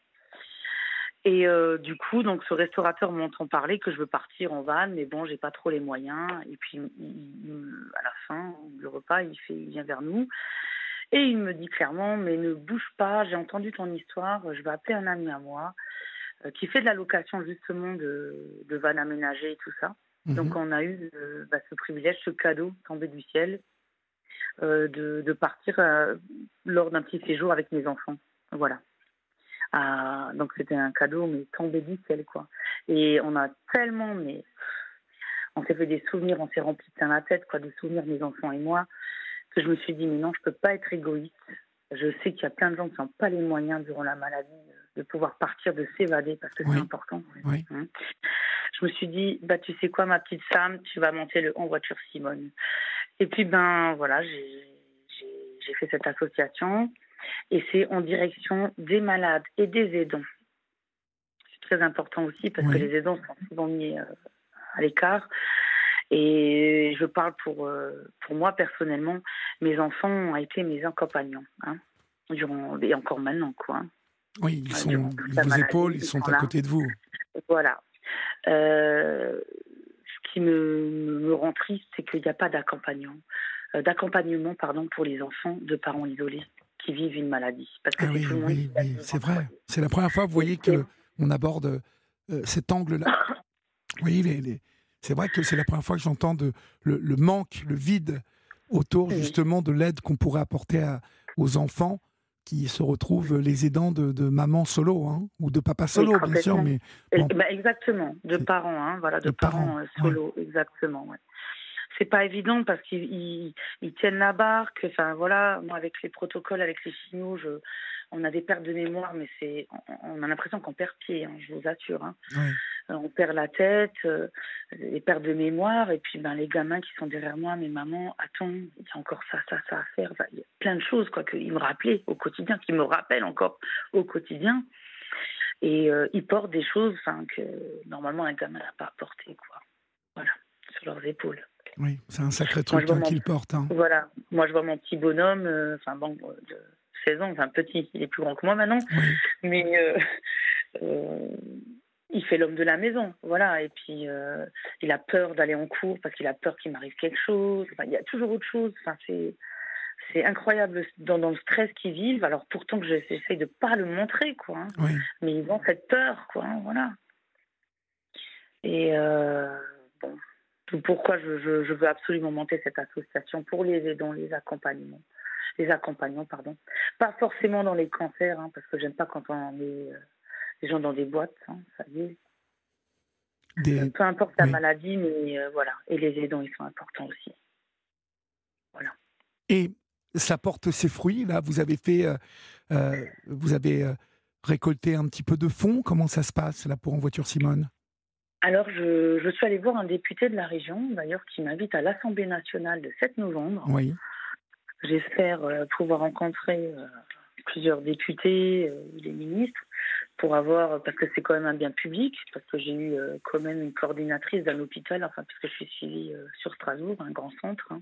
S4: Et euh, du coup, donc ce restaurateur m'entend parler que je veux partir en van, mais bon, j'ai pas trop les moyens. Et puis, à la fin, le repas, il fait, il vient vers nous et il me dit clairement, mais ne bouge pas. J'ai entendu ton histoire. Je vais appeler un ami à moi euh, qui fait de la location justement de, de van et tout ça. Mhm. Donc, on a eu euh, bah, ce privilège, ce cadeau tombé du ciel, de, de, partir lors d'un petit séjour avec mes enfants. Voilà donc c'était un cadeau, mais tombé du ciel, quoi. Et on a tellement, mais on s'est fait des souvenirs, on s'est rempli plein la tête, quoi, de souvenirs, mes enfants et moi, que je me suis dit, mais non, je peux pas être égoïste. Je sais qu'il y a plein de gens qui n'ont pas les moyens durant la maladie de pouvoir partir, de s'évader, parce que c'est important. Hein. Je me suis dit, bah tu sais quoi, ma petite Sam, tu vas monter le en voiture Simone. Et puis ben voilà, j'ai fait cette association et c'est en direction des malades et des aidants. C'est très important aussi parce que les aidants sont souvent mis euh, à l'écart. Et je parle pour, euh, pour moi personnellement, mes enfants ont été mes accompagnants, hein, durant, et encore maintenant. Quoi, hein.
S2: Oui, ils, sont, ils vous épaulent, ils sont, à côté de vous.
S4: Voilà. Euh, ce qui me, me rend triste, c'est qu'il n'y a pas d'accompagnement, d'accompagnement pardon, pour les enfants de parents isolés qui vivent une maladie.
S2: Parce que ah oui, oui, c'est vrai. C'est la première fois, vous voyez, qu'on aborde euh, cet angle-là. oui, les, les... c'est vrai que c'est la première fois que j'entends le, le, manque, le vide autour justement de l'aide qu'on pourrait apporter à, aux enfants qui se retrouvent les aidants de, de maman solo hein, ou de papa solo, bien sûr. Mais,
S4: bah, exactement, de parents, hein, voilà, de, parents, euh, solo, exactement. Ouais c'est pas évident parce qu'ils ils, tiennent la barque. Enfin voilà, moi avec les protocoles, avec les signaux, je, on a des pertes de mémoire, mais c'est, on, a l'impression qu'on perd pied, hein, je vous assure. Hein. Euh, on perd la tête, euh, les pertes de mémoire, et puis ben les gamins qui sont derrière moi, mes mamans, attends, il y a encore ça, ça, ça à faire. il y a plein de choses quoi qu'ils me rappelaient au quotidien, qui me rappellent encore au quotidien. Et euh, ils portent des choses, que normalement un gamin n'a pas porté quoi. Voilà, sur leurs épaules.
S2: Oui, c'est un sacré truc hein, qu'il porte. Hein.
S4: Voilà, moi je vois mon petit bonhomme, euh, enfin bon, de 16 ans, enfin petit, il est plus grand que moi maintenant, mais euh, euh, il fait l'homme de la maison, voilà, et puis il a peur d'aller en cours parce qu'il a peur qu'il m'arrive quelque chose, enfin, il y a toujours autre chose, enfin c'est c'est incroyable dans, dans, le stress qu'ils vivent. Alors pourtant que j'essaie de pas le montrer, quoi. Hein. Mais ils ont cette peur, quoi. Voilà. Et bon, pourquoi je, veux absolument monter cette association pour les aidants, les accompagnements. Les accompagnants, pardon. Pas forcément dans les cancers, hein, parce que j'aime pas quand on met euh, les gens dans des boîtes, hein, ça y est. Euh, peu importe la maladie, mais euh, voilà. Et les aidants, ils sont importants aussi. Voilà.
S2: Et ça porte ses fruits, là? Vous avez fait. vous avez récolté un petit peu de fonds? Comment ça se passe, là, pour En Voiture Simone?
S4: Alors, je, suis allée voir un député de la région, d'ailleurs, qui m'invite à l'Assemblée nationale le 7 novembre.
S2: Oui.
S4: J'espère euh, pouvoir rencontrer euh, plusieurs députés, euh, des ministres, pour avoir, parce que c'est quand même un bien public, parce que j'ai eu quand même une coordinatrice d'un hôpital, enfin, puisque je suis suivie sur Strasbourg, un grand centre, hein,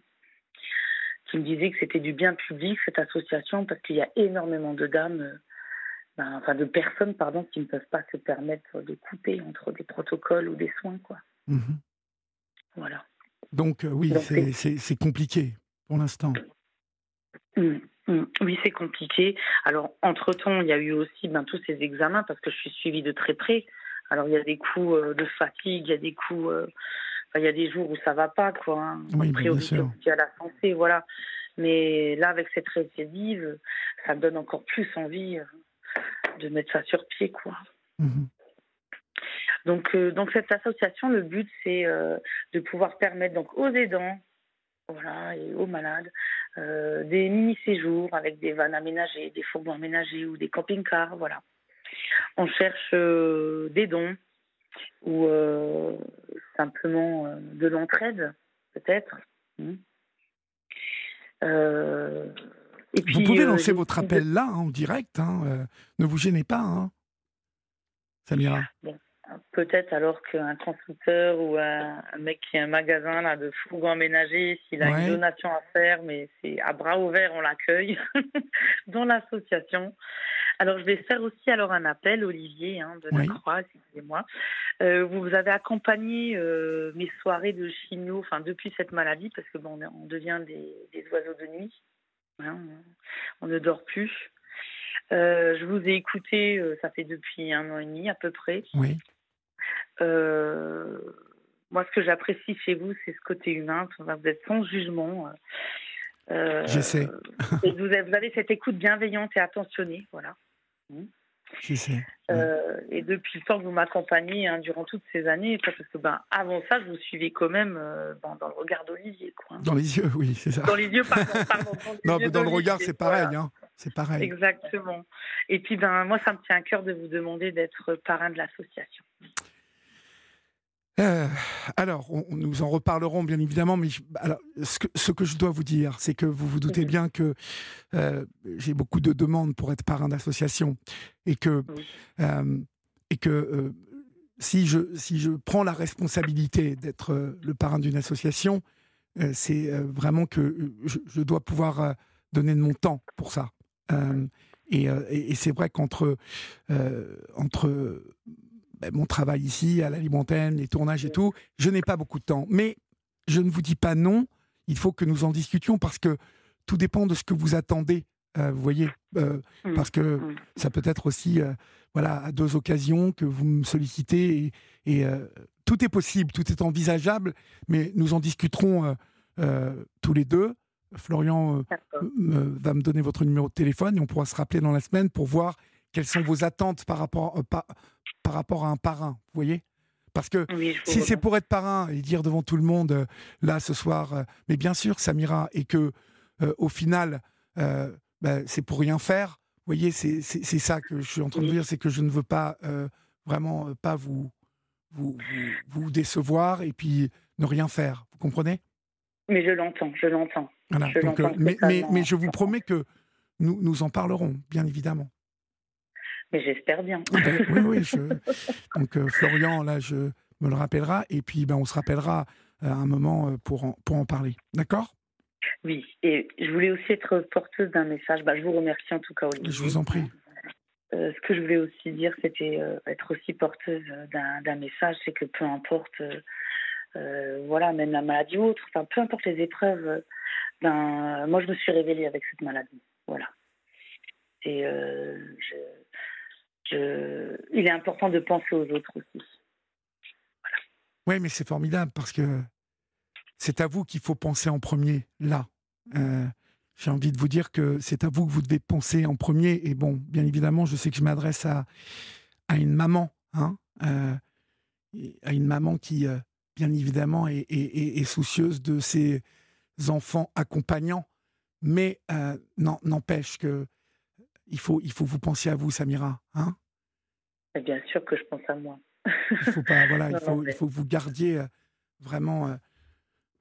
S4: qui me disait que c'était du bien public, cette association, parce qu'il y a énormément de dames ben, enfin de personnes pardon qui ne peuvent pas se permettre de couper entre des protocoles ou des soins quoi. Mhm. Voilà.
S2: Donc euh, oui, c'est compliqué pour l'instant.
S4: Mmh, mmh. Oui, c'est compliqué. Alors, entre-temps, il y a eu aussi ben, tous ces examens parce que je suis suivie de très près. Alors, il y a des coups euh, de fatigue, il y a des coups... Euh, il y a des jours où ça va pas, quoi. Hein.
S2: Oui, bien sûr.
S4: à la santé, voilà. Mais là, avec cette récidive, ça me donne encore plus envie de mettre ça sur pied, quoi. Mhm. Donc, euh, donc cette association, le but, c'est euh, de pouvoir permettre donc aux aidants, voilà, et aux malades, euh, des mini-séjours avec des vannes aménagées, des fourgons aménagés ou des camping-cars, voilà. On cherche des dons ou simplement de l'entraide, peut-être.
S2: Vous pouvez lancer votre appel là, en direct. Hein, ne vous gênez pas, hein, Samira.
S4: Peut-être alors qu'un constructeur ou un, mec qui a un magasin là, de fourgons aménagés, s'il a une donation à faire, mais c'est à bras ouverts, on l'accueille dans l'association. Alors je vais faire aussi alors un appel, Olivier hein, de la Croix, excusez-moi. Euh, vous avez accompagné euh, mes soirées de chimio, enfin depuis cette maladie, parce que bon, on devient des, oiseaux de nuit, hein, on ne dort plus. Euh, je vous ai écouté, ça fait depuis un an et demi à peu près.
S2: Oui.
S4: Euh, moi, ce que j'apprécie chez vous, c'est ce côté humain. Vous êtes sans jugement.
S2: Euh, J'essaie.
S4: vous, avez, cette écoute bienveillante et attentionnée, voilà.
S2: Mmh.
S4: Euh, et depuis le temps que vous m'accompagnez hein, durant toutes ces années, parce que ben, avant ça, je vous suivais quand même dans le regard d'Olivier. Hein.
S2: Dans les yeux, oui, c'est ça.
S4: Dans les yeux, pardon.
S2: dans, non, dans le regard, c'est pareil. Hein. C'est pareil.
S4: Exactement. Et puis, ben, moi, ça me tient à cœur de vous demander d'être parrain de l'association.
S2: Euh, alors, nous en reparlerons bien évidemment, mais alors, ce, que, ce, que, je dois vous dire, c'est que vous vous doutez bien que euh, j'ai beaucoup de demandes pour être parrain d'association et que, euh, et que si, je, si je prends la responsabilité d'être le parrain d'une association, c'est vraiment que je, je, dois pouvoir donner de mon temps pour ça. et, et c'est vrai qu'entre entre ben, mon travail ici, à la Limontaine, les tournages et tout, je n'ai pas beaucoup de temps. Mais je ne vous dis pas non, il faut que nous en discutions parce que tout dépend de ce que vous attendez. Euh, vous voyez, euh, mmh. parce que mmh. ça peut être aussi, euh, voilà, à deux occasions que vous me sollicitez et, tout est possible, tout est envisageable, mais nous en discuterons tous les deux. Florian va me donner votre numéro de téléphone et on pourra se rappeler dans la semaine pour voir quelles sont vos attentes par rapport, par rapport à un parrain, vous voyez? Parce que si c'est pour être parrain et dire devant tout le monde, euh, là ce soir, euh, mais bien sûr, Samira, et que euh, au final, ben, c'est pour rien faire, vous voyez, c'est ça que je suis en train de dire, c'est que je ne veux pas vraiment pas vous, vous, vous, décevoir et puis ne rien faire, vous comprenez?
S4: Mais je l'entends, je l'entends.
S2: mais, mais, mais, je vous promets que nous, nous en parlerons, bien évidemment.
S4: Mais j'espère bien.
S2: Ah ben, oui, oui. Donc euh, Florian, là, je me le rappellera. Et puis, ben, on se rappellera à un moment euh, pour en, pour en parler. D'accord?
S4: Oui. Et je voulais aussi être porteuse d'un message. Bah, je vous remercie en tout cas, Olivier.
S2: Je vous en prie.
S4: Euh, ce que je voulais aussi dire, c'était être aussi porteuse d'un message, c'est que peu importe, voilà, même la maladie ou autre, enfin, peu importe les épreuves, ben, moi je me suis révélée avec cette maladie, voilà. Et je, il est important de penser aux autres aussi.
S2: Oui, mais c'est formidable parce que c'est à vous qu'il faut penser en premier, là. Euh, j'ai envie de vous dire que c'est à vous que vous devez penser en premier. Et bon, bien évidemment, je sais que je m'adresse à, à une maman, hein, euh, à une maman qui, euh, bien évidemment, est, est, soucieuse de ses enfants accompagnants. Mais n'empêche que il faut, il faut vous pensiez à vous, Samira. Hein
S4: Bien sûr que je pense à moi.
S2: il faut pas, voilà, il, faut, il faut que vous gardiez euh, vraiment euh,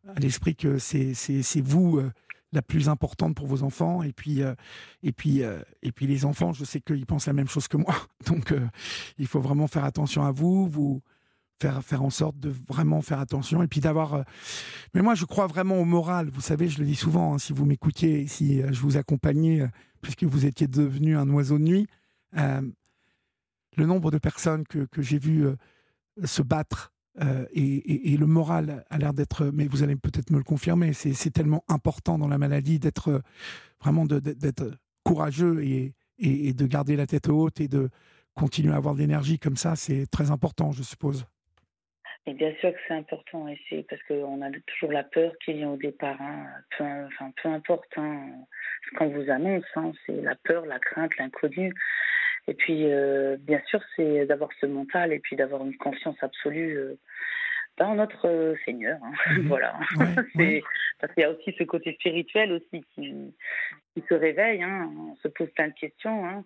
S2: à l'esprit que c'est vous euh, la plus importante pour vos enfants. Et puis, et puis, et puis les enfants, je sais qu'ils pensent la même chose que moi. Donc, il faut vraiment faire attention à vous, vous faire, faire en sorte de vraiment faire attention. Et puis d'avoir. Mais moi, je crois vraiment au moral. Vous savez, je le dis souvent, hein, si vous m'écoutiez, si je vous accompagnais, puisque vous étiez devenu un oiseau de nuit le nombre de personnes que, que j'ai vues euh, se battre euh, et, le moral a l'air d'être, mais vous allez peut-être me le confirmer, c'est tellement important dans la maladie d'être euh, vraiment d'être courageux et, de garder la tête haute et de continuer à avoir de l'énergie comme ça, c'est très important, je suppose.
S4: Et bien sûr que c'est important, et parce qu'on a toujours la peur qu'il y ait au départ, hein, peu importe hein, ce qu'on vous annonce, hein, c'est la peur, la crainte, l'inconnu. Et puis, euh, bien sûr, c'est d'avoir ce mental et puis d'avoir une confiance absolue euh, dans notre euh, Seigneur. Hein. Mhm. voilà. Parce qu'il y a aussi ce côté spirituel aussi qui, qui se réveille. Hein. On se pose plein de questions. Hein.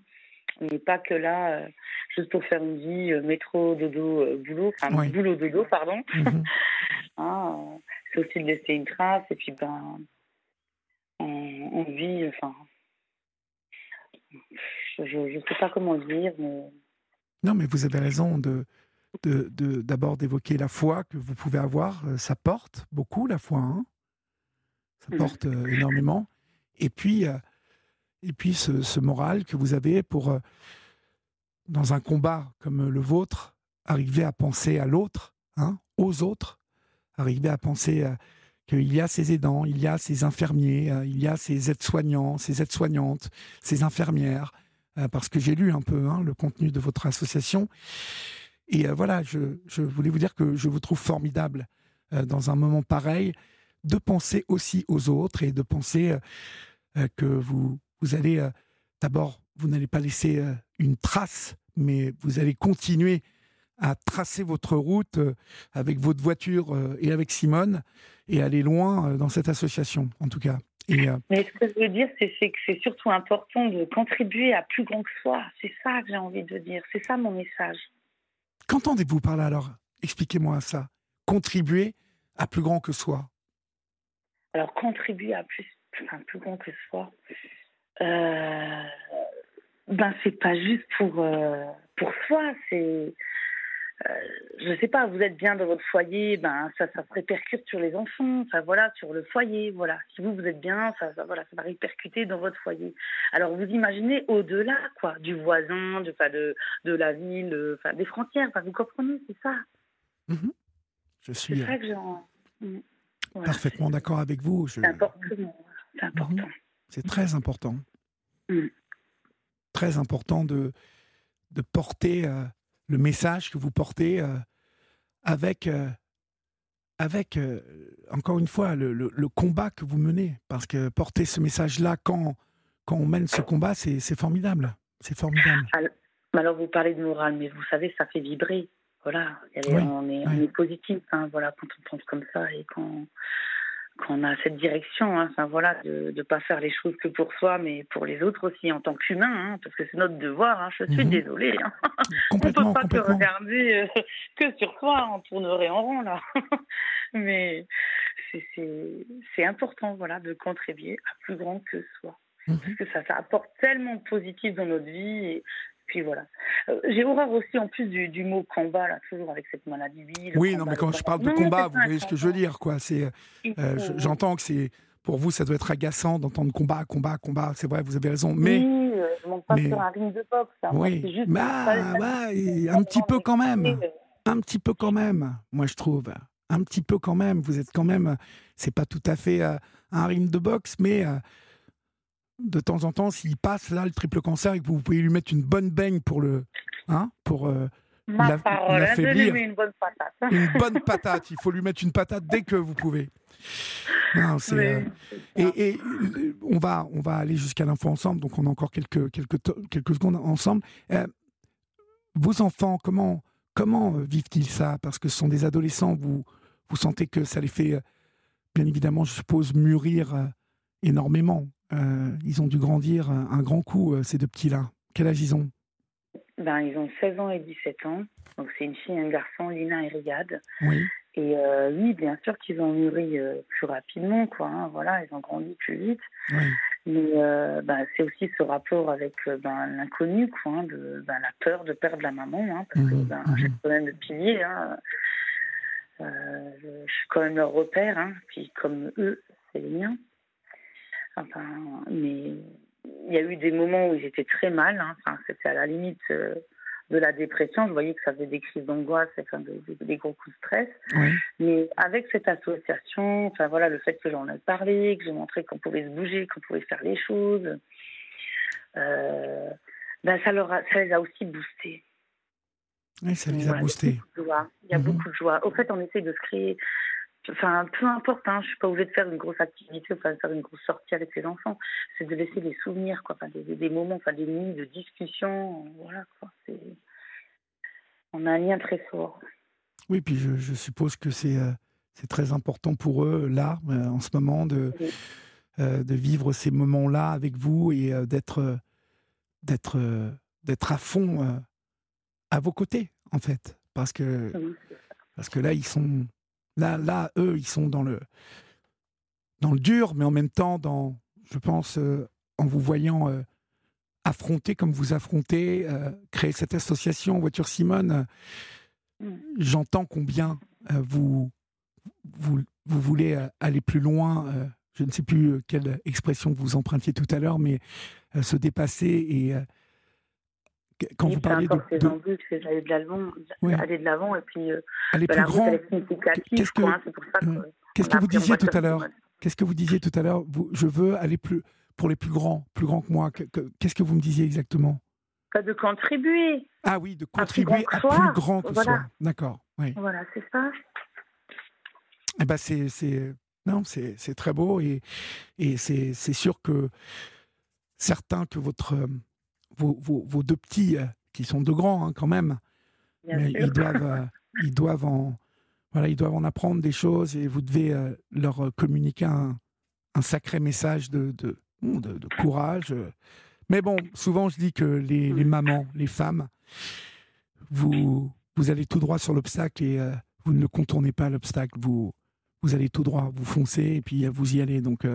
S4: On n'est pas que là juste pour faire une vie métro, dodo, boulot, enfin boulot, dodo, pardon. Mhm. Ah, c'est aussi de laisser une trace et puis ben, on, on vit, enfin, je ne sais pas comment dire, mais...
S2: Non, mais vous avez raison de d'abord d'évoquer la foi que vous pouvez avoir. Ça porte beaucoup, la foi. Hein ça mmh. porte énormément. Et puis, et puis ce, ce, moral que vous avez pour, dans un combat comme le vôtre, arriver à penser à l'autre, hein, aux autres, arriver à penser qu'il y a ces aidants, il y a ces infirmiers, il y a ces aides-soignants, ces aides-soignantes, ces infirmières, parce que j'ai lu un peu hein, le contenu de votre association. Et voilà, je, voulais vous dire que je vous trouve formidable dans un moment pareil de penser aussi aux autres et de penser que vous, allez d'abord, vous n'allez pas laisser une trace, mais vous allez continuer à tracer votre route euh, avec votre voiture euh, et avec Simone et aller loin euh, dans cette association, en tout cas.
S4: Et, Mais ce que je veux dire, c'est que c'est surtout important de contribuer à plus grand que soi. C'est ça que j'ai envie de dire. C'est ça mon message.
S2: Qu'entendez-vous par là alors? Expliquez-moi ça. Contribuer à plus grand que soi.
S4: Alors, contribuer à plus, enfin, plus grand que soi, euh, ben, c'est pas juste pour, pour soi, c'est euh, je sais pas, vous êtes bien dans votre foyer, ben ça, ça se répercute sur les enfants, enfin voilà, sur le foyer, voilà. Si vous vous êtes bien, ça, voilà, ça va répercuter dans votre foyer. Alors vous imaginez au-delà, quoi, du voisin, de, de, de la ville, enfin des frontières, vous comprenez, c'est ça.
S2: Mhm. Je suis.
S4: C'est que
S2: mm. Parfaitement d'accord avec vous.
S4: C'est important. C'est important. Mhm.
S2: C'est très important. Mm. Très important de, de porter. Euh, le message que vous portez euh, avec, euh, avec euh, encore une fois, le, combat que vous menez. Parce que porter ce message-là quand, quand on mène ce combat, c'est formidable. C'est formidable.
S4: Alors, vous parlez de morale, mais vous savez, ça fait vibrer. Voilà, on, est, on, est, positif, hein, voilà, quand on pense comme ça et quand, qu'on a cette direction, hein, enfin voilà, de ne pas faire les choses que pour soi, mais pour les autres aussi en tant qu'humain, hein, parce que c'est notre devoir. Hein, je suis mhm. désolée. on ne peut pas que regarder euh, que sur soi, on tournerait en rond là. mais c'est important, voilà, de contribuer à plus grand que soi. Mhm. Parce que ça, ça apporte tellement de positif dans notre vie et puis voilà. Euh, j'ai horreur aussi en plus du, mot combat, là, toujours avec cette maladie.
S2: Oui, non, mais quand je parle de combat, vous voyez ce que je veux dire, quoi. C'est, euh, j'entends que c'est, pour vous, ça doit être agaçant d'entendre combat, combat, combat. C'est vrai, vous avez raison. Mais,
S4: oui, euh, je monte pas sur un ring de boxe. Hein.
S2: Oui, juste bah, bah, un petit peu quand même. Un petit peu quand même, moi je trouve. Un petit peu quand même. Vous êtes quand même, c'est pas tout à fait un ring de boxe, mais de temps en temps, s'il passe là le triple cancer et que vous pouvez lui mettre une bonne baigne pour le, hein, pour euh,
S4: Ma parole, hein, une bonne patate.
S2: une bonne patate. Il faut lui mettre une patate dès que vous pouvez. Euh, et, euh, on va on va aller jusqu'à l'info ensemble. Donc on a encore quelques quelques quelques secondes ensemble. vos enfants, comment comment vivent-ils ça? Parce que ce sont des adolescents. Vous vous sentez que ça les fait bien évidemment, je suppose, mûrir énormément. Euh, ils ont dû grandir un, grand coup, euh, ces deux petits-là. Quel âge ils ont?
S4: Ben, Ils ont 16 ans et 17 ans. Donc c'est une fille et un garçon, Lina et Riyad.
S2: Oui.
S4: Et euh, oui, bien sûr qu'ils ont mûri plus rapidement, quoi. Hein, voilà, ils ont grandi plus vite.
S2: Oui.
S4: Mais ben, c'est aussi ce rapport avec ben, l'inconnu, quoi, hein, de, ben, la peur de perdre la maman, hein, parce que j'ai quand même le pilier. Je, suis quand même leur repère, puis comme eux, c'est les miens. Enfin, mais il y a eu des moments où j'étais très mal. Hein. Enfin, c'était à la limite euh, de la dépression. Je voyais que ça faisait des crises d'angoisse, enfin, des, gros coups de stress. Mais avec cette association, enfin voilà, le fait que j'en ai parlé, que j'ai montré qu'on pouvait se bouger, qu'on pouvait faire les choses, euh, ben ça, leur ça les a aussi boostés.
S2: Oui, ça les a boostés.
S4: Il y a beaucoup de joie. Au fait, on essaie de se créer Enfin, peu importe, hein, je suis pas obligée de faire une grosse activité, enfin, de faire une grosse sortie avec les enfants. C'est de laisser des souvenirs, quoi, enfin, des, des, moments, enfin, des nuits de discussion, voilà, quoi. On a un lien très fort.
S2: Oui, puis je, je suppose que c'est euh, c'est très important pour eux, là, euh, en ce moment, de, euh, de vivre ces moments-là avec vous et d'être d'être d'être à fond à vos côtés, en fait. Parce que, parce que là, ils sont Là, là, eux, ils sont dans le, dans le dur, mais en même temps dans, je pense, en vous voyant affronter comme vous affrontez, créer cette association Voiture Simone, mm. j'entends combien vous, vous, vous, voulez aller plus loin. je ne sais plus quelle expression vous empruntiez tout à l'heure, mais se dépasser et
S4: quand vous parlez de, de... c'est d'aller de l'avant, aller de l'avant et puis euh,
S2: aller bah, plus grand. Qu'est-ce que, qu'est-ce que vous disiez tout à l'heure Qu'est-ce que vous disiez tout à l'heure Je veux aller plus pour les plus grands, plus grands que moi. Qu'est-ce que vous me disiez exactement
S4: De contribuer.
S2: Ah oui, de contribuer à plus grand que, soi. D'accord. Oui.
S4: Voilà, c'est ça.
S2: Eh ben c'est non, c'est très beau et et c'est sûr que certains que votre vos, deux petits, euh, qui sont deux grands hein, quand même, ils doivent, euh, ils doivent en, voilà, ils doivent en apprendre des choses et vous devez euh, leur communiquer un, sacré message de, de, de, courage. Mais bon, souvent je dis que les, les mamans, les femmes, vous, vous allez tout droit sur l'obstacle et vous ne contournez pas l'obstacle. Vous, vous allez tout droit, vous foncez et puis vous y allez. Donc,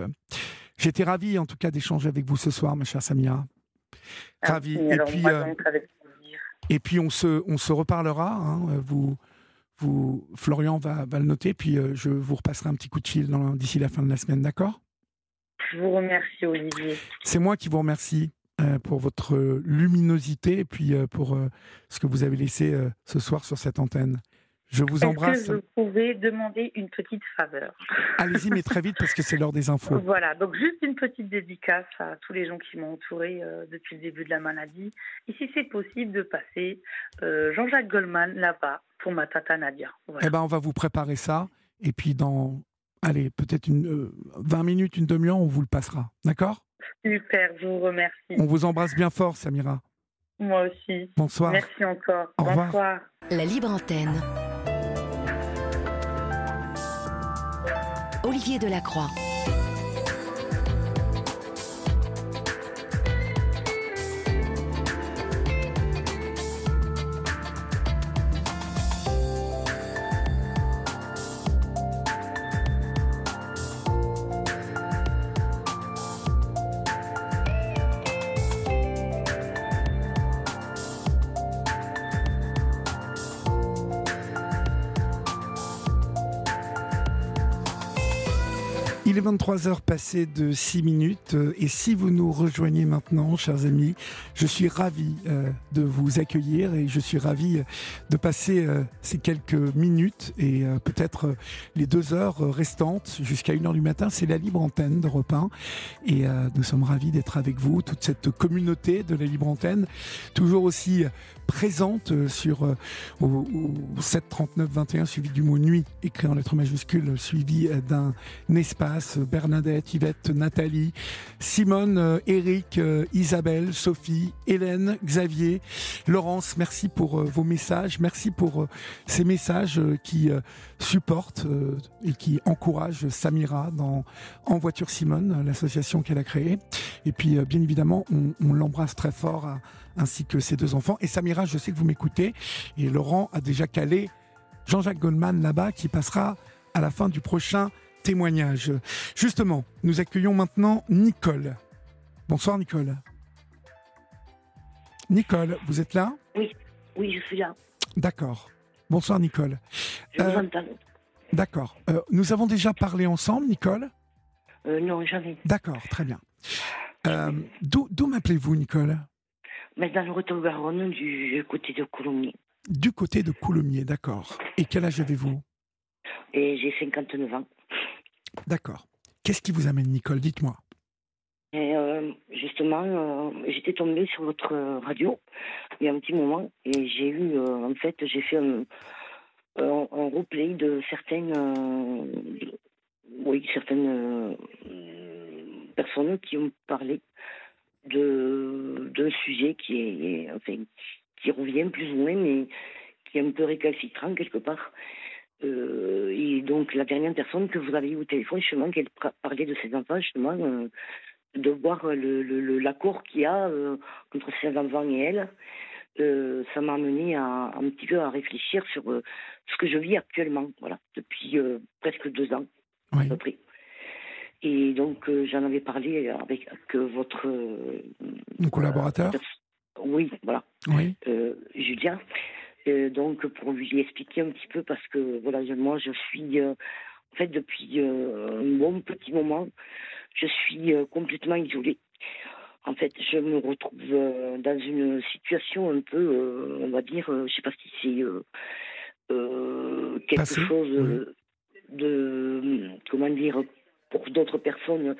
S2: j'étais ravi en tout cas d'échanger avec vous ce soir, ma chère Samira. Ravi. Et puis, euh, et puis on se, on se reparlera. Hein, vous, vous, Florian va, va le noter, puis euh, je vous repasserai un petit coup de fil d'ici la fin de la semaine, d'accord?
S4: Je vous remercie, Olivier.
S2: C'est moi qui vous remercie euh, pour votre luminosité et puis pour ce que vous avez laissé ce soir sur cette antenne. Je vous embrasse.
S4: Que vous pouvez demander une petite faveur
S2: Allez-y, mais très vite parce que c'est l'heure des infos.
S4: Voilà, donc juste une petite dédicace à tous les gens qui m'ont entouré euh, depuis le début de la maladie. Et si c'est possible de passer euh, Jean-Jacques Goldman là-bas pour ma tata Nadia.
S2: Eh ben, on va vous préparer ça. Et puis dans, allez, peut-être une 20 euh, minutes, une demi-heure, on vous le passera. D'accord?
S4: Super, je vous remercie.
S2: On vous embrasse bien fort, Samira.
S4: Moi aussi.
S2: Bonsoir.
S4: Merci encore.
S2: Au
S4: Bonsoir.
S1: La libre antenne. Olivier Delacroix.
S2: Est 23 heures passées de 6 minutes euh, et si vous nous rejoignez maintenant, chers amis, je suis ravi euh, de vous accueillir et je suis ravi euh, de passer ces quelques minutes et peut-être les deux heures restantes jusqu'à 1 heure du matin. C'est la libre antenne de 1 et nous sommes ravis d'être avec vous, toute cette communauté de la libre antenne, toujours aussi présente sur euh, au, 7 39 21 suivi du mot nuit écrit en lettres majuscules suivi d'un espace Bernadette, Yvette, Nathalie, Simone, Eric, Isabelle, Sophie, Hélène, Xavier, Laurence, merci pour vos messages, merci pour ces messages qui supportent et qui encouragent Samira dans En voiture Simone, l'association qu'elle a créée. Et puis bien évidemment, on, l'embrasse très fort à, ainsi que ses deux enfants. Et Samira, je sais que vous m'écoutez, et Laurent a déjà calé Jean-Jacques Goldman là-bas, qui passera à la fin du prochain témoignage. Justement, nous accueillons maintenant Nicole. Bonsoir Nicole. Nicole, vous êtes là?
S5: Oui, oui, je suis là.
S2: D'accord. Bonsoir Nicole.
S5: Je vous euh, entends.
S2: D'accord. Euh, nous avons déjà parlé ensemble, Nicole?
S5: Euh, Non, jamais.
S2: D'accord, très bien. D'où m'appelez-vous, Nicole?
S5: Mais dans le Retour-Garonne, du côté de Coulommiers.
S2: Du côté de Coulommiers, d'accord. Et quel âge avez-vous?
S5: J'ai 59 ans.
S2: D'accord. Qu'est-ce qui vous amène, Nicole? Dites-moi.
S5: Euh, justement, euh, j'étais tombée sur votre radio il y a un petit moment et j'ai eu, euh, en fait, j'ai fait un, replay de certaines, oui, certaines personnes qui ont parlé de d'un sujet qui est qui revient plus ou moins mais qui est un peu récalcitrant quelque part euh, et donc la dernière personne que vous avez eu au téléphone justement qu'elle parlait de ses enfants justement euh, de voir le l'accord qu'il y a euh, entre ses enfants et elle ça m'a amené à un petit peu à réfléchir sur ce que je vis actuellement voilà depuis presque deux ans à peu près Et donc, j'en avais parlé avec votre.
S2: collaborateur
S5: Oui, voilà.
S2: Oui.
S5: Julien. donc, pour lui expliquer un petit peu, parce que voilà, moi, je suis. en fait, depuis un bon petit moment, je suis complètement isolée. En fait, je me retrouve dans une situation un peu, on va dire, je sais pas si c'est quelque chose de, comment dire, pour d'autres personnes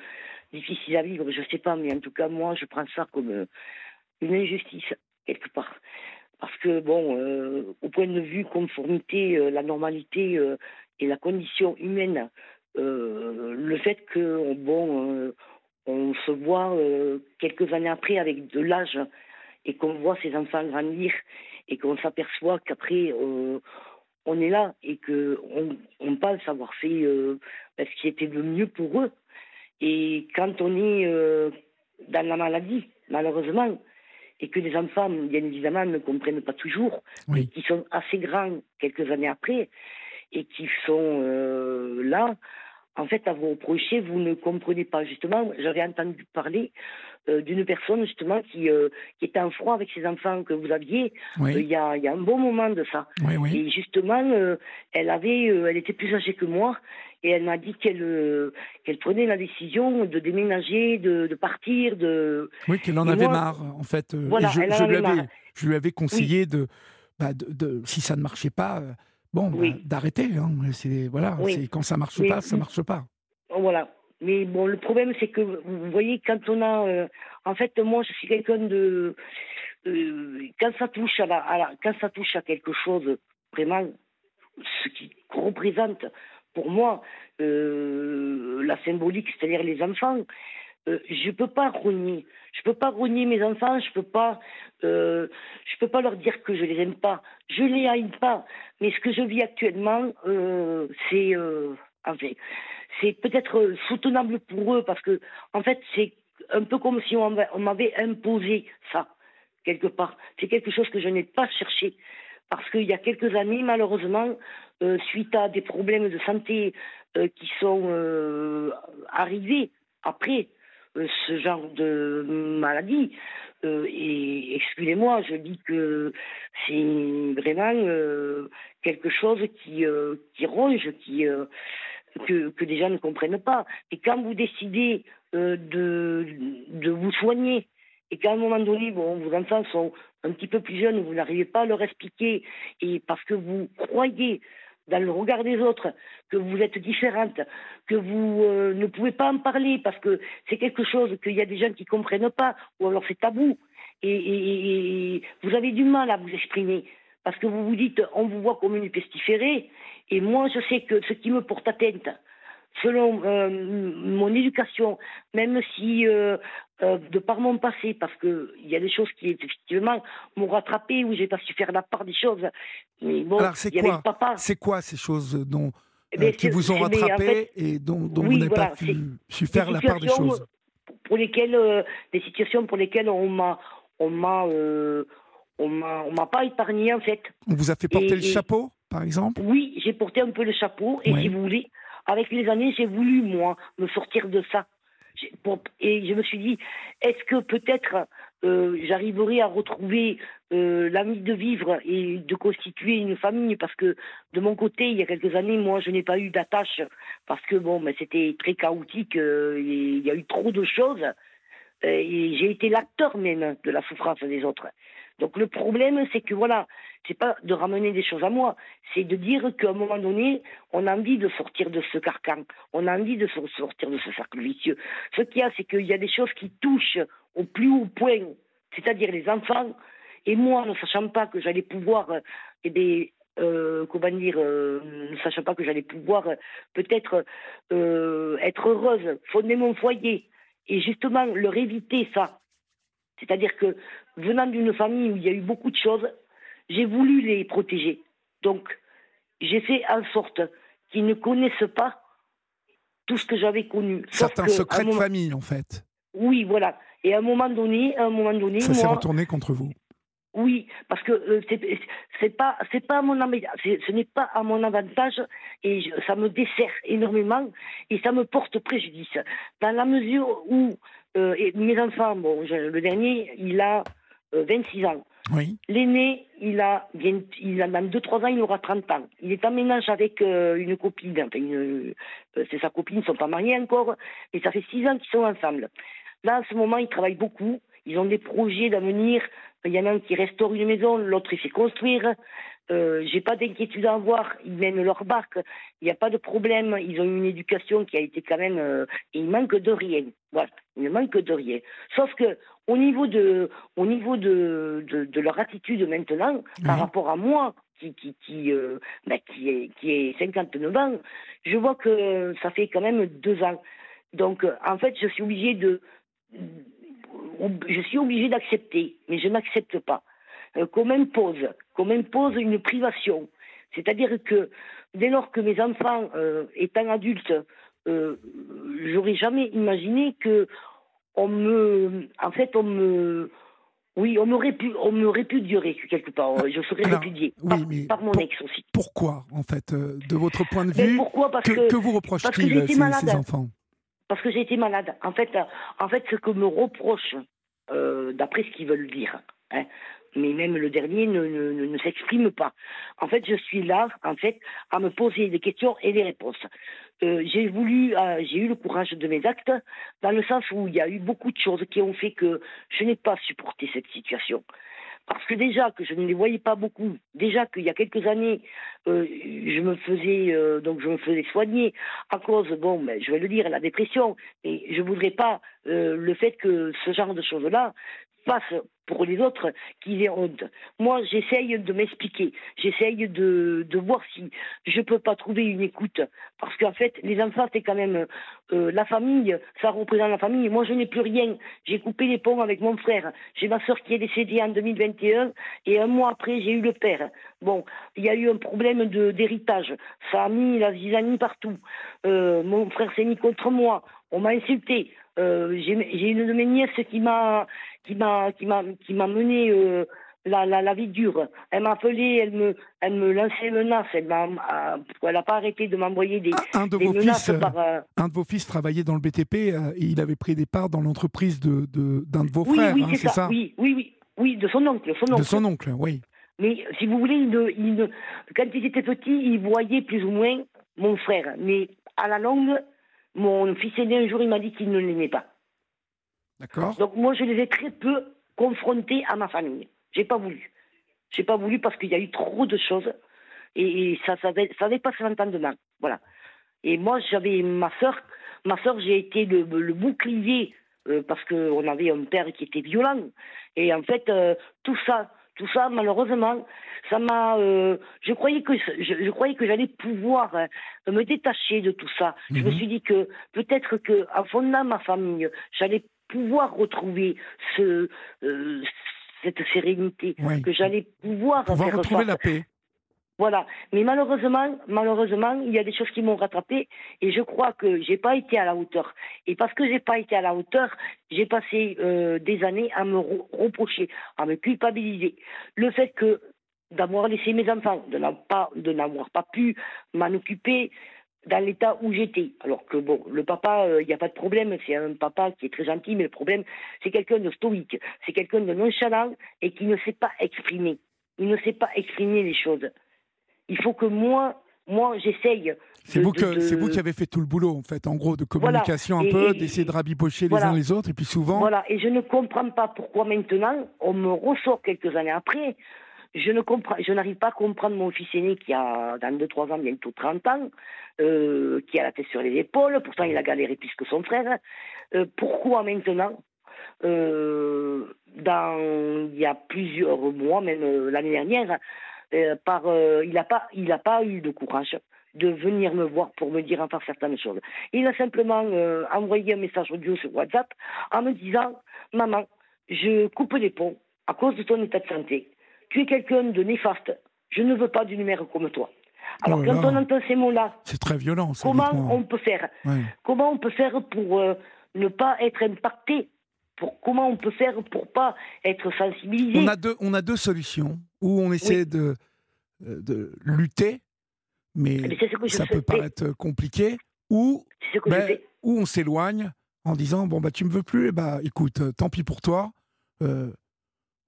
S5: difficile à vivre, je sais pas, mais en tout cas, moi, je prends ça comme une injustice, quelque part. Parce que, bon, au point de vue conformité, la normalité et la condition humaine, le fait que, bon, on se voit euh, quelques années après avec de l'âge et qu'on voit ces enfants grandir et qu'on s'aperçoit qu'après euh, on est là et que on, pense avoir fait euh, ce qui était le mieux pour eux. Et quand on est dans la maladie, malheureusement, et que les enfants, bien évidemment, ne comprennent pas toujours, mais qui sont assez grands quelques années après, et qui sont là, en fait, à vous reprocher, vous ne comprenez pas. Justement, j'avais entendu parler euh, d'une personne, justement, qui, euh, qui était en froid avec ses enfants que vous aviez euh, il, y a, y a, un bon moment de ça. Et justement, elle, avait, elle était plus âgée que moi et elle m'a dit qu'elle qu'elle prenait la décision de déménager, de, de partir. De...
S2: Oui, qu'elle en avait marre, en fait.
S5: Voilà,
S2: je,
S5: je,
S2: lui avais, je, lui avais, conseillé de, bah, de, de, si ça ne marchait pas Bon, bah, d'arrêter. Hein. C'est voilà, c'est quand ça marche pas, ça marche pas.
S5: Voilà. Mais bon, le problème, c'est que vous voyez, quand on a, euh, en fait, moi, je suis quelqu'un de, euh, quand ça touche à la, quand ça touche à quelque chose, vraiment, ce qui représente pour moi euh, la symbolique, c'est-à-dire les enfants, euh, je peux pas renier. Je peux pas renier mes enfants. Je peux peux pas leur dire que je les aime pas. Je les aime pas. Mais ce que je vis actuellement, euh, c'est euh, c'est peut-être soutenable pour eux parce que en fait c'est un peu comme si on m'avait imposé ça quelque part. C'est quelque chose que je n'ai pas cherché parce qu'il y a quelques années, malheureusement, euh, suite à des problèmes de santé euh, qui sont euh, arrivés après, ce genre de maladie. Et excusez-moi, je dis que c'est vraiment quelque chose qui, qui ronge, qui, que, que gens ne comprennent pas. Et quand vous décidez de, de vous soigner, et qu'à un moment donné, bon, vos enfants sont un petit peu plus jeunes, vous n'arrivez pas à leur expliquer, et parce que vous croyez dans le regard des autres, que vous êtes différente, que vous euh, ne pouvez pas en parler parce que c'est quelque chose qu'il y a des gens qui ne comprennent pas, ou alors c'est tabou, et, vous avez du mal à vous exprimer, parce que vous vous dites, on vous voit comme une pestiférée, et moi je sais que ce qui me porte atteinte, selon euh, mon éducation, même si euh, euh, de par mon passé, parce qu'il y a des choses qui effectivement m'ont rattrapé où j'ai pas su faire la part des choses.
S2: Mais bon, Alors c'est quoi C'est quoi ces choses dont eh qui vous ont rattrapé et dont, dont vous n'avez pas su faire la part des choses
S5: Pour lesquelles, des situations pour lesquelles on m'a, on m'a, on m'a, pas épargné en fait.
S2: On vous a fait porter le chapeau, par exemple?
S5: Oui, j'ai porté un peu le chapeau et si vous voulez avec les années, j'ai voulu, moi, me sortir de ça. Et je me suis dit, est-ce que peut-être euh, j'arriverai à retrouver euh, l'ami de vivre et de constituer une famille? Parce que de mon côté, il y a quelques années, moi, je n'ai pas eu d'attache parce que bon, mais c'était très chaotique. Euh, il y a eu trop de choses et j'ai été l'acteur même de la souffrance des autres. Donc le problème, c'est que voilà, c'est pas de ramener des choses à moi, c'est de dire qu'à un moment donné, on a envie de sortir de ce carcan, on a envie de sortir de ce cercle vicieux. Ce qu'il y a, c'est qu'il y a des choses qui touchent au plus haut point, c'est-à-dire les enfants, et moi, ne sachant pas que j'allais pouvoir, euh, eh euh, comment dire, euh, ne sachant pas que j'allais pouvoir peut-être être heureuse, fonder mon foyer, et justement leur éviter ça, c'est-à-dire que venant d'une famille où il y a eu beaucoup de choses, j'ai voulu les protéger. Donc, j'ai fait en sorte qu'ils ne connaissent pas tout ce que j'avais connu.
S2: Certains secrets de famille, en fait.
S5: Oui, voilà. Et à un moment donné, à un moment donné,
S2: ça s'est retourné contre vous.
S5: Oui, parce que euh, c'est pas c'est pas mon ce n'est pas à mon avantage et ça me dessert énormément et ça me porte préjudice dans la mesure où euh, mes enfants bon le dernier il a 26 ans
S2: oui.
S5: L'aîné, il a, il a même 2-3 ans, il aura 30 ans. Il est en ménage avec euh, une copine, enfin, euh, c'est sa copine, ils ne sont pas mariés encore, mais ça fait 6 ans qu'ils sont ensemble. Là, en ce moment, ils travaillent beaucoup, ils ont des projets d'avenir. Il y en a un qui restaure une maison, l'autre il fait construire. Euh, j'ai pas d'inquiétude à avoir. Ils mènent leur barque. Il n'y a pas de problème. Ils ont une éducation qui a été quand même. Euh, il manque de rien. Voilà. Il ne manque de rien. Sauf que au niveau de, au niveau de, de, leur attitude maintenant, par rapport à moi, qui, qui, qui, euh, ben, qui, est, qui est 59 ans, je vois que ça fait quand même deux ans. Donc, en fait, je suis obligée de, je suis obligée d'accepter, mais je n'accepte pas qu'on m'impose, qu'on m'impose une privation. C'est-à-dire que dès lors que mes enfants, euh, étant adultes, euh, j'aurais jamais imaginé que on me, en fait, on me, oui, on m'aurait pu, on me répudierait quelque part. Je serais répudiée par, mon ex aussi.
S2: Pourquoi, en fait, de votre point de vue
S5: pourquoi? Parce que,
S2: que, vous reproche-t-il ces, ces, enfants?
S5: Parce que j'ai été malade. En fait, en fait, ce que me reprochent, d'après ce qu'ils veulent dire, hein, mais même le dernier ne, s'exprime pas. En fait, je suis là, en fait, à me poser des questions et des réponses. Euh, j'ai voulu, euh, j'ai eu le courage de mes actes, dans le sens où il y a eu beaucoup de choses qui ont fait que je n'ai pas supporté cette situation. Parce que déjà que je ne les voyais pas beaucoup, déjà qu'il y a quelques années, euh, je me faisais donc je me faisais soigner à cause, bon, ben, je vais le dire, la dépression. Et je voudrais pas le fait que ce genre de choses-là fasse pour les autres qu'ils aient honte. Moi, j'essaye de m'expliquer, j'essaye de, voir si je peux pas trouver une écoute, parce qu'en fait, les enfants, c'est quand même euh, la famille, ça représente la famille. Moi, je n'ai plus rien. J'ai coupé les ponts avec mon frère. J'ai ma soeur qui est décédée en 2021, et un mois après, j'ai eu le père. Bon, il y a eu un problème d'héritage. Ça a mis la zizanie partout. Euh, mon frère s'est mis contre moi. On m'a insulté. Euh, j'ai une de mes nièces qui m'a qui m'a qui m'a qui m'a mené euh, la, la, la, vie dure. Elle m'a appelé, elle me, elle me lançait menaces. Elle n'a elle pas arrêté de m'envoyer des,
S2: un de
S5: des
S2: vos
S5: menaces
S2: fils,
S5: par. Euh,
S2: Un de vos fils travaillait dans le BTP et il avait pris des parts dans l'entreprise de, d'un de, vos
S5: oui,
S2: frères,
S5: oui,
S2: hein,
S5: c'est
S2: ça,
S5: Oui, oui, oui, oui, de son oncle, son oncle.
S2: De son oncle, oui.
S5: Mais si vous voulez, il, il, quand ils étaient petits, ils voyaient plus ou moins mon frère. Mais à la longue, mon fils aîné, un jour, il m'a dit qu'il ne l'aimait pas.
S2: D'accord.
S5: Donc moi, je les ai très peu confrontés à ma famille. J'ai pas voulu. J'ai pas voulu parce qu'il y a eu trop de choses et, ça, ça, ça fait l'entendement. Voilà. Et moi, j'avais ma soeur. Ma soeur, j'ai été le, le bouclier euh, parce qu'on avait un père qui était violent. Et en fait, euh, tout ça, tout ça, malheureusement, ça m'a. Euh, je croyais que je, croyais que j'allais pouvoir hein, me détacher de tout ça. Je me
S2: Mhm.
S5: suis dit que peut-être que en fondant ma famille, j'allais pouvoir retrouver ce euh, cette sérénité,
S2: Oui.
S5: que j'allais pouvoir,
S2: Pouvoir
S5: faire
S2: retrouver la paix.
S5: Voilà. Mais malheureusement, malheureusement, il y a des choses qui m'ont rattrapé et je crois que j'ai pas été à la hauteur. Et parce que j'ai pas été à la hauteur, j'ai passé euh, des années à me re- reprocher, à me culpabiliser. Le fait que d'avoir laissé mes enfants, de n'avoir pas, pu m'en occuper dans l'état où j'étais. Alors que bon, le papa, il n'y a pas de problème, c'est un papa qui est très gentil, mais le problème, c'est quelqu'un de stoïque, c'est quelqu'un de nonchalant et qui ne sait pas exprimer. Il ne sait pas exprimer les choses. Il faut que moi, moi, j'essaye.
S2: C'est vous,
S5: de-
S2: que,
S5: de-
S2: c'est vous qui avez fait tout le boulot, en fait, en gros, de
S5: Voilà.
S2: communication
S5: Et-
S2: un peu, d'essayer de rabibocher les uns les autres, et puis souvent,
S5: Voilà, et je ne comprends pas pourquoi maintenant on me ressort quelques années après. Je ne comprends, je n'arrive pas à comprendre mon fils aîné qui a dans 2-3 ans, bientôt 30 ans, euh, qui a la tête sur les épaules, pourtant il a galéré plus que son frère. Euh, pourquoi maintenant euh, dans, il y a plusieurs mois, même l'année dernière, euh, par, euh, il n'a pas, il a pas eu de courage de venir me voir pour me dire enfin certaines choses. Il a simplement euh, envoyé un message audio sur WhatsApp en me disant Maman, je coupe les ponts à cause de ton état de santé. Tu es quelqu'un de néfaste. Je ne veux pas d'une mère comme toi. Alors,
S2: Oh
S5: quand
S2: là.
S5: on entend ces mots-là,
S2: c'est très violent, ça.
S5: comment on peut faire? Comment on peut faire pour ne pas être impacté? Pour comment on peut faire pour pas être sensibilisé?
S2: On a deux, on a deux solutions où on essaie de, euh, de lutter, mais, ça peut paraître compliqué, ou, ben, où on s'éloigne en disant bon bah tu me veux plus, et bah écoute, tant pis pour toi. Euh,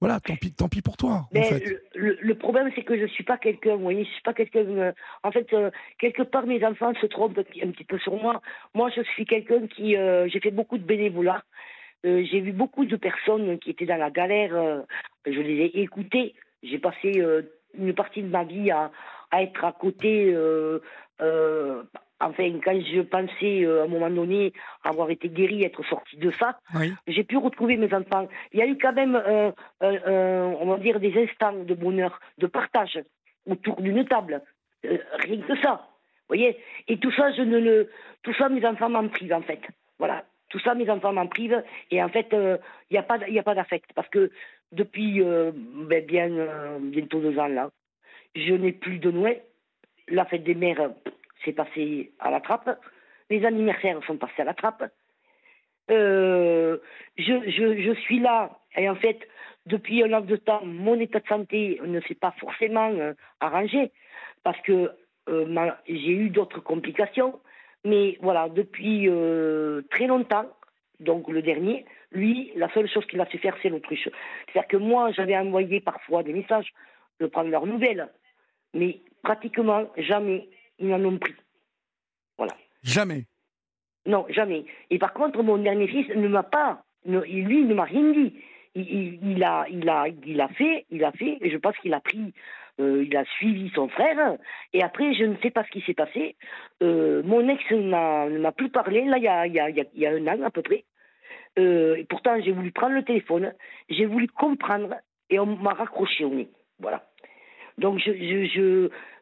S2: voilà, tant pis, tant pis pour toi. en fait.
S5: le, problème, c'est que je suis pas quelqu'un, vous voyez, je suis pas quelqu'un. Euh, en fait, euh, quelque part, mes enfants se trompent un petit peu sur moi. Moi, je suis quelqu'un qui, euh, j'ai fait beaucoup de bénévolat. j'ai vu beaucoup de personnes qui étaient dans la galère. je les ai écoutées. J'ai passé une partie de ma vie à, à être à côté enfin, quand je pensais euh, à un moment donné avoir été guéri, être sorti de ça, j'ai pu retrouver mes enfants. Il y a eu quand même, euh, euh, on va dire, des instants de bonheur, de partage autour d'une table. rien que ça. Vous voyez Et tout ça, je ne le, tout ça, mes enfants m'en privent, en fait. Voilà. Tout ça, mes enfants m'en privent. Et en fait, il n'y a pas, a pas d'affect. Parce que depuis ben, bien, bientôt deux ans, là, je n'ai plus de Noël. La fête des mères, c'est passé à la trappe. Les anniversaires sont passés à la trappe. Euh, je, suis là, et en fait, depuis un laps de temps, mon état de santé ne s'est pas forcément euh, arrangé, parce que euh, j'ai eu d'autres complications. Mais voilà, depuis très longtemps, donc le dernier, lui, la seule chose qu'il a su faire, c'est l'autruche. C'est-à-dire que moi, j'avais envoyé parfois des messages de prendre leurs nouvelles, mais pratiquement jamais ils n'en ont pris. Voilà.
S2: Jamais
S5: Non, jamais. Et par contre, mon dernier fils ne m'a pas, lui, il ne m'a rien dit. Il, a, il, a, il a fait, il a fait, et je pense qu'il a pris, euh, il a suivi son frère, et après, je ne sais pas ce qui s'est passé. Euh, mon ex ne m'a plus parlé, là, il y a, y a un an à peu près. Euh, et pourtant, j'ai voulu prendre le téléphone, j'ai voulu comprendre, et on m'a raccroché au nez. Voilà. Donc,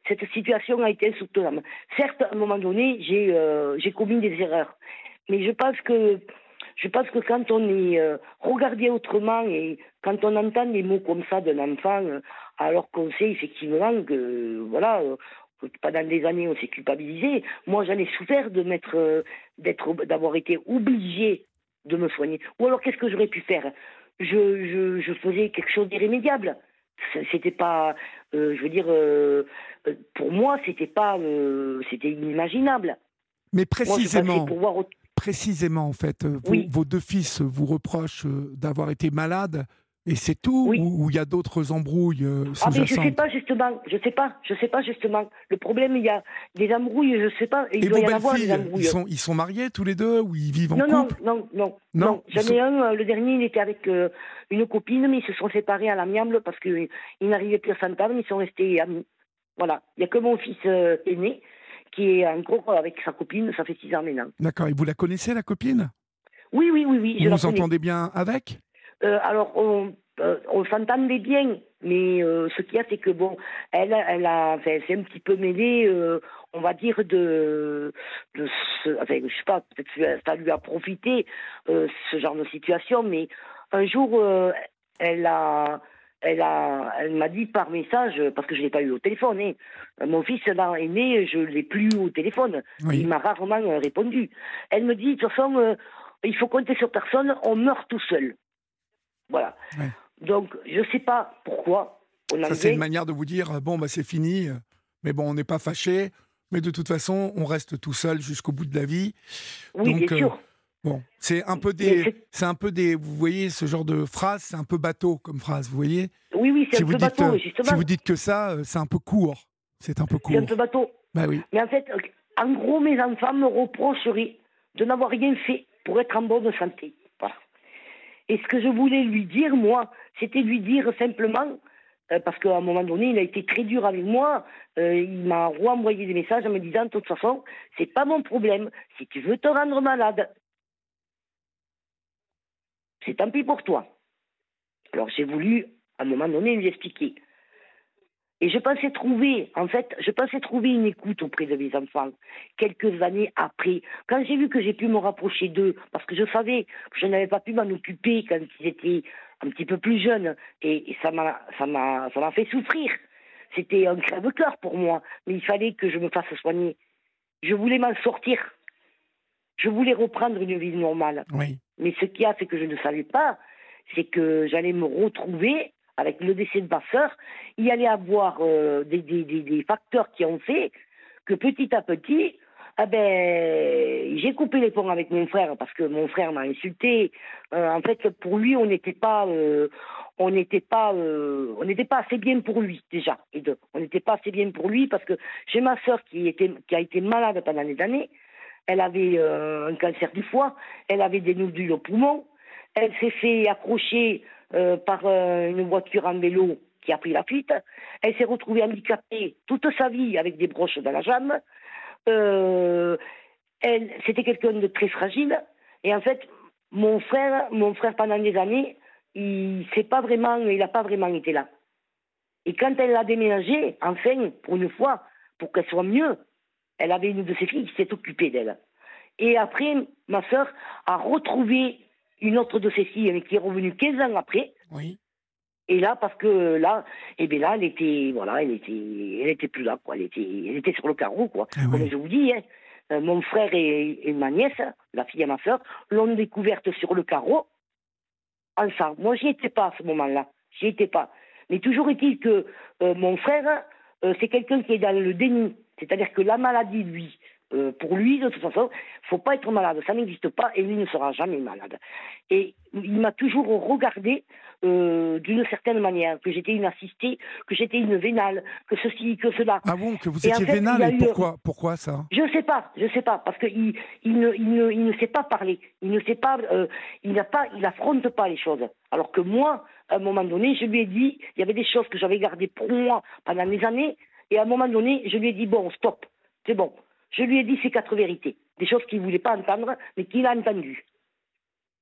S5: cette situation a été insoutenable. Certes, à un moment donné, j'ai euh, commis des erreurs, mais je pense que je pense que quand on est euh, regardé autrement et quand on entend des mots comme ça d'un enfant, alors qu'on sait effectivement que voilà, pendant des années on s'est culpabilisé. Moi, j'en ai souffert de d'avoir été obligé de me soigner. Ou alors, qu'est-ce que j'aurais pu faire? Je, je, je faisais quelque chose d'irrémédiable. C'était pas euh, je veux dire euh, euh, pour moi c'était pas c'était inimaginable.
S2: Mais précisément précisément en fait vos, deux fils vous reprochent d'avoir été malades et c'est tout Ou il y a d'autres embrouilles euh,
S5: ah mais je sais pas justement, je sais pas, je sais pas justement. Le problème, il y a des embrouilles, je sais pas.
S2: Il et doit y en avoir des embrouilles. Ils sont, ils sont mariés tous les deux ou ils vivent en
S5: non,
S2: couple?
S5: Non, non, non, non. J'en ai un, euh, le dernier, il était avec euh, une copine, mais ils se sont séparés à l'amiable parce qu'ils n'arrivaient plus à s'entendre, mais ils sont restés amis. Voilà. Il y a que mon fils aîné qui est en gros avec sa copine, ça fait six ans maintenant.
S2: D'accord. Et vous la connaissez la copine?
S5: Oui, oui, oui, oui.
S2: Vous vous entendez bien avec?
S5: Euh, alors, on, euh, on s'entendait bien, mais euh, ce qu'il y a, c'est que bon, elle, elle a, enfin, c'est un petit peu mêlé, on va dire de, de ce, enfin, je sais pas, peut-être ça lui a profité ce genre de situation, mais un jour, elle a, elle a, elle m'a dit par message, parce que je l'ai pas eu au téléphone, hein, mon fils là, est né, je l'ai plus eu au téléphone, il m'a rarement répondu. Elle me dit, de toute façon, il faut compter sur personne, on meurt tout seul. Voilà. Donc, je ne sais pas pourquoi.
S2: On Ça, c'est une manière de vous dire bon, bah, c'est fini, mais bon, on n'est pas fâché, mais de toute façon, on reste tout seul jusqu'au bout de la vie.
S5: Oui, bien euh, sûr.
S2: Bon, c'est un peu des, c'est un peu des, vous voyez, ce genre de phrase, c'est un peu bateau comme phrase, vous voyez.
S5: Oui, oui, c'est un peu bateau, euh, justement.
S2: Si vous dites que ça, euh, c'est un peu court. C'est un peu court. C'est
S5: un peu bateau.
S2: Bah oui.
S5: Mais en fait, en gros, mes enfants me reprocheraient de n'avoir rien fait pour être en bonne santé. Et ce que je voulais lui dire, moi, c'était lui dire simplement, euh, parce qu'à un moment donné, il a été très dur avec moi, euh, il m'a renvoyé des messages en me disant, de toute façon, c'est pas mon problème. Si tu veux te rendre malade, c'est tant pis pour toi. Alors j'ai voulu, à un moment donné, lui expliquer. Et je pensais trouver, en fait, je pensais trouver une écoute auprès de mes enfants, quelques années après. Quand j'ai vu que j'ai pu me rapprocher d'eux, parce que je savais que je n'avais pas pu m'en occuper quand ils étaient un petit peu plus jeunes, et, ça m'a, ça m'a, ça m'a fait souffrir. C'était un crève-cœur pour moi, mais il fallait que je me fasse soigner. Je voulais m'en sortir. je voulais reprendre une vie normale.
S2: Oui.
S5: Mais ce qu'il y a, c'est que je ne savais pas, c'est que j'allais me retrouver avec le décès de ma sœur. Il y allait avoir euh, des, facteurs qui ont fait que petit à petit, ah ben, j'ai coupé les ponts avec mon frère parce que mon frère m'a insulté. Euh, en fait, pour lui, on n'était pas, euh, on n'était pas, assez bien pour lui déjà. On n'était pas assez bien pour lui parce que j'ai ma sœur qui a été malade pendant des années. Elle avait un cancer du foie, elle avait des nodules au poumon, elle s'est fait accrocher euh, par euh, une voiture en vélo qui a pris la fuite. Elle s'est retrouvée handicapée toute sa vie avec des broches dans la jambe. Euh, elle, c'était quelqu'un de très fragile. Et en fait, mon frère, mon frère pendant des années, il s'est pas vraiment, il n'a pas vraiment été là. Et quand elle a déménagé, enfin, pour une fois, pour qu'elle soit mieux, elle avait une de ses filles qui s'est occupée d'elle. Et après, ma sœur a retrouvé une autre de ses filles qui est revenue 15 ans après.
S2: Oui.
S5: Et là, parce que là, et eh bien là, elle était, voilà, elle était, elle était plus là, quoi. Elle était, elle était sur le carreau, quoi. Ah Comme je vous dis, hein, euh, mon frère et, ma nièce, la fille à ma soeur, l'ont découverte sur le carreau, ensemble. Moi, j'y étais pas à ce moment-là. J'y étais pas. Mais toujours est-il que euh, mon frère, euh, c'est quelqu'un qui est dans le déni. C'est-à-dire que la maladie, lui, euh, pour lui, de toute façon, il faut pas être malade. Ça n'existe pas et lui ne sera jamais malade. Et il m'a toujours regardé euh, d'une certaine manière, que j'étais une assistée, que j'étais une vénale, que ceci, que cela.
S2: Ah bon, que vous étiez vénale et pourquoi, pourquoi ça?
S5: Je ne sais pas, je sais pas, parce qu'il il ne, il ne, il ne sait pas parler, il ne sait pas, euh, il n'a pas, il affronte pas les choses. Alors que moi, à un moment donné, je lui ai dit, il y avait des choses que j'avais gardées pour moi pendant des années, et à un moment donné, je lui ai dit bon, stop, c'est bon. Je lui ai dit ces quatre vérités, des choses qu'il ne voulait pas entendre, mais qu'il a entendues.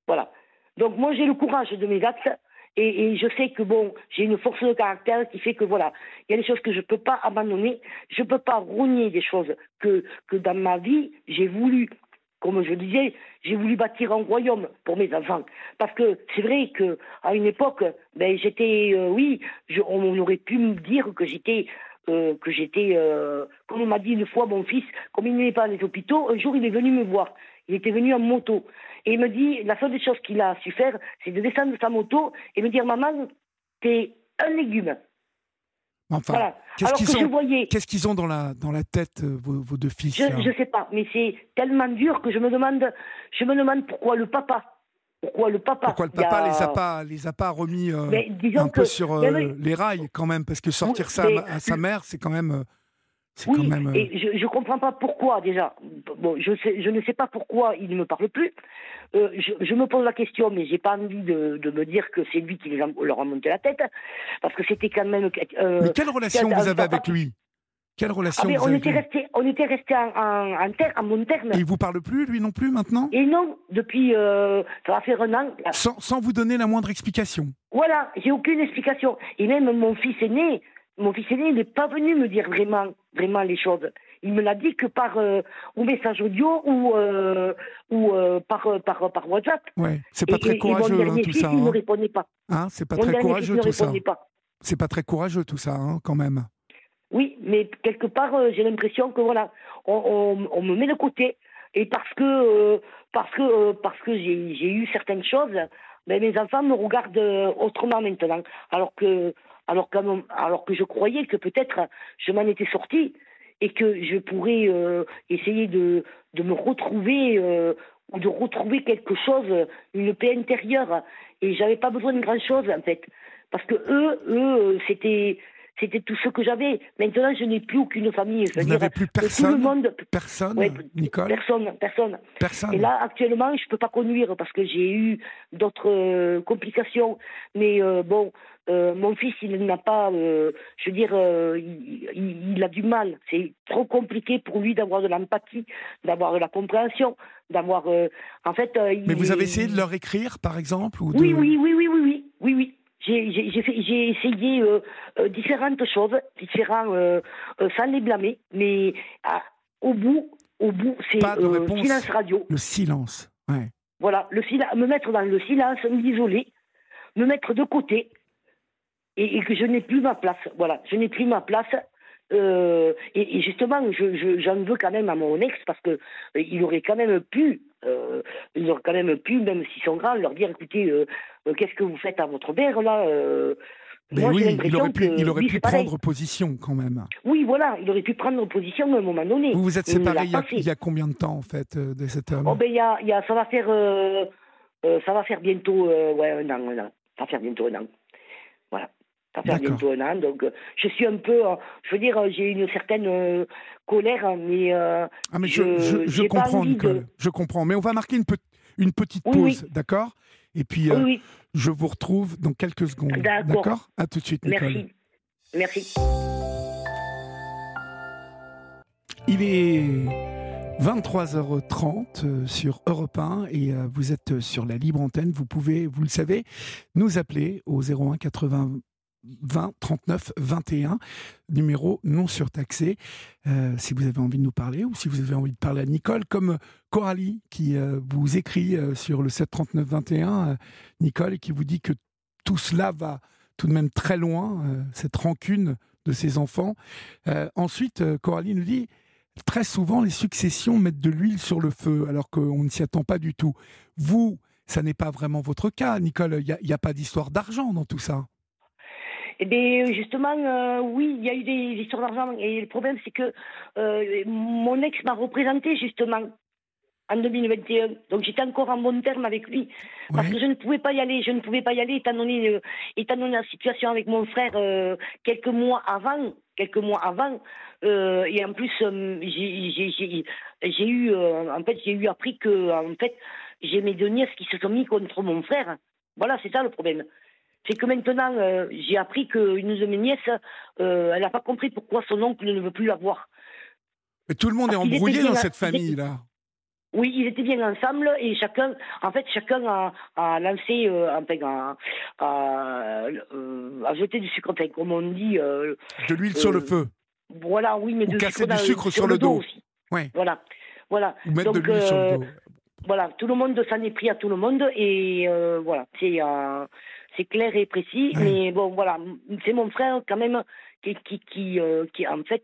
S5: Voilà. Donc moi, j'ai le courage de mes actes et, je sais que bon, j'ai une force de caractère qui fait que voilà, il y a des choses que je ne peux pas abandonner, je ne peux pas rogner des choses que, que dans ma vie, j'ai voulu comme je disais, j'ai voulu bâtir un royaume pour mes enfants. Parce que c'est vrai qu'à une époque, ben, j'étais, euh, oui, on aurait pu me dire que j'étais euh, que j'étais, euh, comme on m'a dit une fois, mon fils, comme il n'est pas dans les hôpitaux, un jour il est venu me voir. Il était venu en moto. Et il me dit, la seule des choses qu'il a su faire, c'est de descendre de sa moto et me dire, maman, t'es un légume.
S2: Enfin, qu'est-ce qu'ils ont, qu'est-ce qu'ils ont dans la, dans la tête, euh, vos, deux fils
S5: Je ne sais pas, mais c'est tellement dur que je me demande, je me demande pourquoi le papa pourquoi le papa?
S2: Pourquoi le papa les a pas les a pas remis euh, un peu sur euh, les rails quand même parce que sortir ça à sa mère c'est quand même
S5: euh, oui, quand même, et je ne comprends pas pourquoi déjà. Bon, je, sais, je ne sais pas pourquoi il ne me parle plus. je, me pose la question, mais j'ai pas envie de, de, me dire que c'est lui qui leur a monté la tête, parce que c'était quand même.
S2: mais quelle relation vous avez avec lui? Quelle relation ah,
S5: on, était resté, on était resté en, en, en, bon terme.
S2: Et il vous parle plus, lui non plus, maintenant
S5: Et non, depuis, euh, ça va faire un an.
S2: Sans, sans, vous donner la moindre explication
S5: Voilà, j'ai aucune explication. Et même mon fils aîné, mon fils aîné, il n'est pas venu me dire vraiment, vraiment les choses. Il me l'a dit que par euh, ou message audio ou, euh, ou euh, par, par, par WhatsApp.
S2: Ouais, c'est pas très courageux hein, tout ça.
S5: Il ne hein. répondait pas.
S2: Hein, c'est pas très courageux tout ça. C'est pas très courageux tout ça, quand même.
S5: Oui, mais quelque part, euh, j'ai l'impression que voilà, on, me met de côté. Et parce que, euh, parce que, euh, parce que j'ai eu certaines choses, ben, mes enfants me regardent autrement maintenant. Alors que, alors, alors que je croyais que peut-être je m'en étais sortie et que je pourrais essayer de, de me retrouver ou de retrouver quelque chose, une paix intérieure. Et j'avais pas besoin de grand chose en fait. Parce que eux, eux, c'était c'était tout ce que j'avais. Maintenant, je n'ai plus aucune famille.
S2: Vous n'avez plus personne. Tout le monde, personne, Nicole.
S5: Personne, personne.
S2: Personne.
S5: Et là, actuellement, je ne peux pas conduire parce que j'ai eu d'autres euh, complications. Mais euh, bon, euh, mon fils, il n'a pas, je veux dire, il, il, a du mal. C'est trop compliqué pour lui d'avoir de l'empathie, d'avoir de la compréhension, d'avoir, en fait.
S2: Mais vous avez essayé de leur écrire, par exemple, ou
S5: Oui, oui, oui, oui, oui, oui, oui, oui j'ai essayé euh, euh, différentes choses, différents, euh, sans les blâmer, mais au bout, au bout, c'est silence radio.
S2: Le silence, ouais.
S5: Voilà, le me mettre dans le silence, m'isoler, me mettre de côté, et, que je n'ai plus ma place. Voilà, je n'ai plus ma place. Euh, et, justement, j'en veux quand même à mon ex parce que il aurait quand même pu, il aurait quand même pu, même s'ils sont grands, leur dire écoutez, qu'est-ce que vous faites à votre mère là
S2: mais oui, il aurait pu, il aurait pu prendre position quand même.
S5: Oui, voilà, il aurait pu prendre position à un moment donné.
S2: Vous vous êtes séparés il, y a combien de temps en fait de cet homme?
S5: Oh, ben, y a, y a, ça va faire, ça va faire bientôt ouais, un an, un an. Ça va faire bientôt un an. Voilà. Ça va faire bientôt un an. Donc, euh, je suis un peu. Euh, je veux dire, euh, j'ai une certaine colère, mais. ah,
S2: mais je, je, comprends, Nicole. Je comprends. Mais on va marquer une, une petite pause, d'accord? Et puis, je vous retrouve dans quelques secondes. D'accord À tout de suite, Nicole.
S5: Merci. Merci.
S2: Il est. 23h30 sur Europe 1 et vous êtes sur la libre antenne. Vous pouvez, vous le savez, nous appeler au 01 80 20 39 21, numéro non surtaxé. Euh, si vous avez envie de nous parler ou si vous avez envie de parler à Nicole, comme Coralie qui euh, vous écrit euh, sur le 7 39 21, Nicole, et qui vous dit que tout cela va tout de même très loin, cette rancune de ses enfants. ensuite, Coralie nous dit très souvent les successions mettent de l'huile sur le feu alors qu'on ne s'y attend pas du tout. Vous, ça n'est pas vraiment votre cas, Nicole. Il n'y a, pas d'histoire d'argent dans tout ça.
S5: Eh bien, justement, euh, oui, il y a eu des histoires d'argent. Et le problème, c'est que euh, mon ex m'a représenté, justement, en 2021. Donc, j'étais encore en bon terme avec lui. Parce que je ne pouvais pas y aller. Je ne pouvais pas y aller, étant donné, euh, étant donné la situation avec mon frère quelques mois avant. Quelques mois avant. et en plus, j'ai eu, en fait, j'ai eu appris que, en fait, j'ai mes deux nièces qui se sont mis contre mon frère. Voilà, c'est ça le problème c'est que maintenant, euh, j'ai appris qu'une de mes nièces, euh, elle n'a pas compris pourquoi son oncle ne veut plus la voir.
S2: Mais tout le monde est embrouillé dans cette famille-là.
S5: Oui, ils étaient bien ensemble et chacun, en fait, chacun a, lancé, euh, enfin, a, a, jeté du sucre, enfin, comme on dit.
S2: de l'huile sur le feu.
S5: Voilà, oui, mais
S2: de casser du sucre sur, le dos. aussi.
S5: Ouais. Voilà, voilà.
S2: Ou mettre de l'huile sur le dos.
S5: Voilà, tout le monde s'en est pris à tout le monde et voilà, c'est c'est clair et précis. Mais bon, voilà, c'est mon frère quand même qui, qui, qui, euh, qui en fait,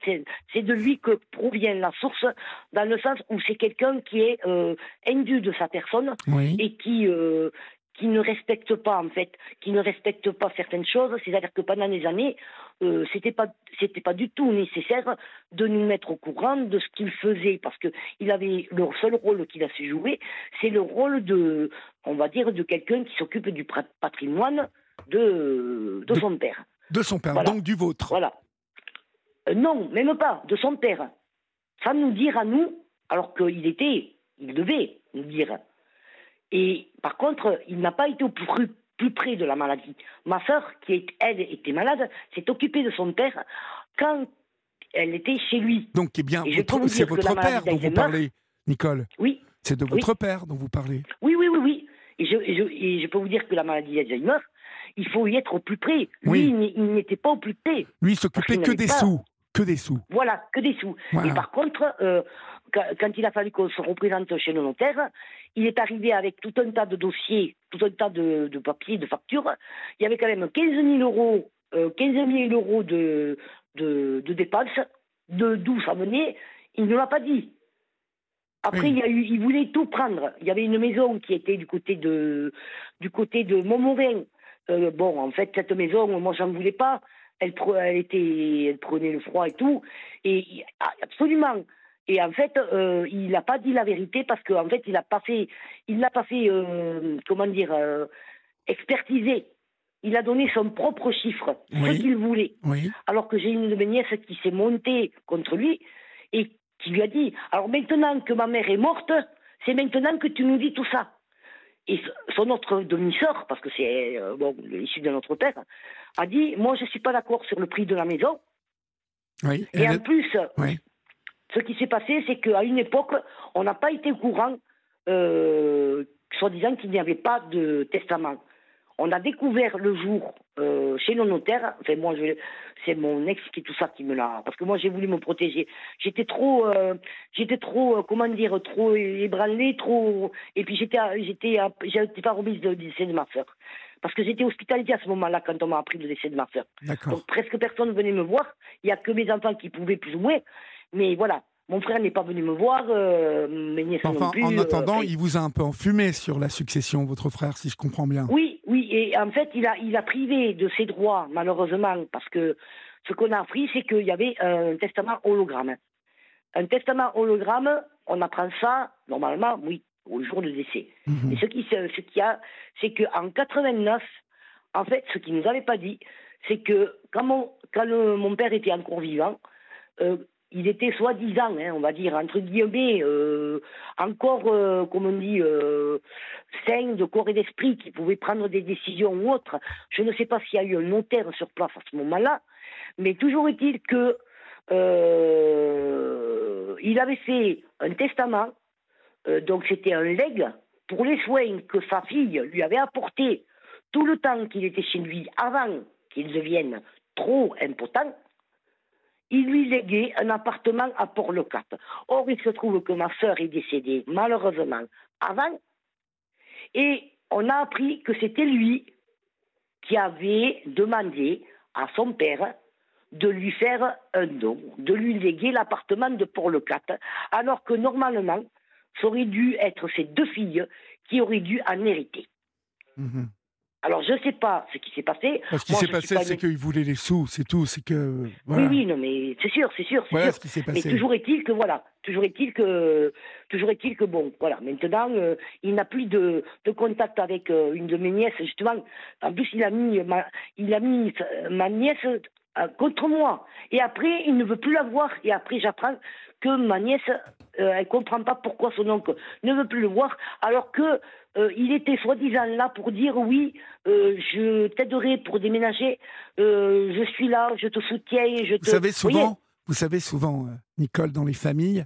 S5: c'est de lui que provient la source, dans le sens où c'est quelqu'un qui est euh, de sa personne et qui, euh, qui ne respecte pas en fait, qui ne respecte pas certaines choses. C'est-à-dire que pendant des années, euh, c'était pas c'était pas du tout nécessaire de nous mettre au courant de ce qu'il faisait parce que il avait le seul rôle qu'il a su jouer, c'est le rôle de, on va dire, de quelqu'un qui s'occupe du patrimoine de de son père.
S2: De son père, donc du vôtre.
S5: Voilà. Euh, non, même pas, de son père. Sans nous dire à nous, alors qu'il était, il devait nous dire. Et par contre, il n'a pas été au plus, plus près de la maladie. Ma sœur, qui elle était malade, s'est occupée de son père quand elle était chez lui.
S2: Donc, eh bien, c'est votre père dont vous parlez, Nicole.
S5: Oui.
S2: C'est de votre père dont vous parlez.
S5: Oui, oui, oui, oui. Et je, et je, peux vous dire que la maladie d'Alzheimer, il faut y être au plus près. Lui, il n'était pas au plus près.
S2: Lui, il s'occupait que des sous. Que des sous.
S5: Voilà, que des sous. Et par contre, euh, quand il a fallu qu'on se représente chez le notaire, il est arrivé avec tout un tas de dossiers, tout un tas de, papiers, de factures. Il y avait quand même 15 000 euros, 15 euh, euros de, de, dépenses, de d'où ça venait. Il ne l'a pas dit. Après, il, y a eu, il voulait tout prendre. Il y avait une maison qui était du côté de, du côté de Montmorin. Euh, bon, en fait, cette maison, moi, j'en voulais pas. Elle, elle, était, elle prenait le froid et tout. Et absolument, et en fait, euh, il n'a pas dit la vérité parce qu'en fait, il n'a pas fait, il n'a pas fait, euh, comment dire, euh, expertiser. Il a donné son propre chiffre, ce qu'il voulait. Alors que j'ai une de mes nièces qui s'est montée contre lui et qui lui a dit Alors maintenant que ma mère est morte, c'est maintenant que tu nous dis tout ça. Et son autre demi-sœur, parce que c'est bon, issu de notre père, a dit Moi, je ne suis pas d'accord sur le prix de la maison. Et en plus, ce qui s'est passé, c'est qu'à une époque, on n'a pas été au courant, euh, soi-disant qu'il n'y avait pas de testament. on a découvert le jour euh, chez nos notaires, enfin moi c'est mon ex qui tout ça qui me l'a, parce que moi j'ai voulu me protéger. J'étais trop, euh, j'étais trop, euh, comment dire, trop ébranlée, trop, et puis j'étais, j'étais, j'étais pas remise du décès de ma soeur, parce que j'étais hospitalisée à ce moment-là quand on m'a appris le décès de ma soeur. Donc presque personne venait me voir. Il y a que mes enfants qui pouvaient plus ou moins, mais voilà. Mon frère n'est pas venu me voir, euh, mes nièces
S2: enfin,
S5: non plus.
S2: En attendant, il vous a un peu enfumé sur la succession, votre frère, si je comprends bien.
S5: Oui, oui, et en fait, il a, il a privé de ses droits, malheureusement, parce que ce qu'on a appris, c'est qu'il y avait un testament hologramme. Un testament hologramme, on apprend ça, normalement, oui, au jour de décès. Mhm. Et ce qui, ce qui a, c'est qu'en 89, en fait, ce qu'il nous avait pas dit, c'est que quand mon, quand mon père était encore vivant, euh, il était soi-disant, hein, on va dire, entre guillemets, euh, encore, euh, comme on dit, euh, sain de corps et d'esprit, qui pouvait prendre des décisions ou autres. Je ne sais pas s'il y a eu un notaire sur place à ce moment-là, mais toujours est-il que euh, il avait fait un testament, donc c'était un legs pour les soins que sa fille lui avait apportés tout le temps qu'il était chez lui avant qu'il devienne trop impotent il lui léguait un appartement à Port-le-Cap. Or, il se trouve que ma sœur est décédée, malheureusement, avant. Et on a appris que c'était lui qui avait demandé à son père de lui faire un don, de lui léguer l'appartement de Port-le-Cap, alors que normalement, ça aurait dû être ses deux filles qui auraient dû en hériter. Mhm. Alors, je ne sais pas ce qui s'est passé.
S2: Ce qui s'est passé, c'est qu'il voulait les sous, c'est tout. C'est que.
S5: Oui, oui, non, mais c'est sûr, c'est sûr.
S2: Voilà ce qui s'est passé.
S5: Mais toujours est-il que, voilà, toujours est-il que, toujours est-il que, bon, voilà, maintenant, euh, il n'a plus de, de, contact avec euh, une de mes nièces, justement. En plus, il a mis ma, il a mis ma nièce euh, contre moi. Et après, il ne veut plus la voir. Et après, j'apprends que ma nièce, elle ne comprend pas pourquoi son oncle ne veut plus le voir, alors que euh, il était soi-disant là pour dire oui, euh, je t'aiderai pour déménager, euh, je suis là, je te soutiens, je te.
S2: Vous savez souvent, vous savez souvent, Nicole, dans les familles,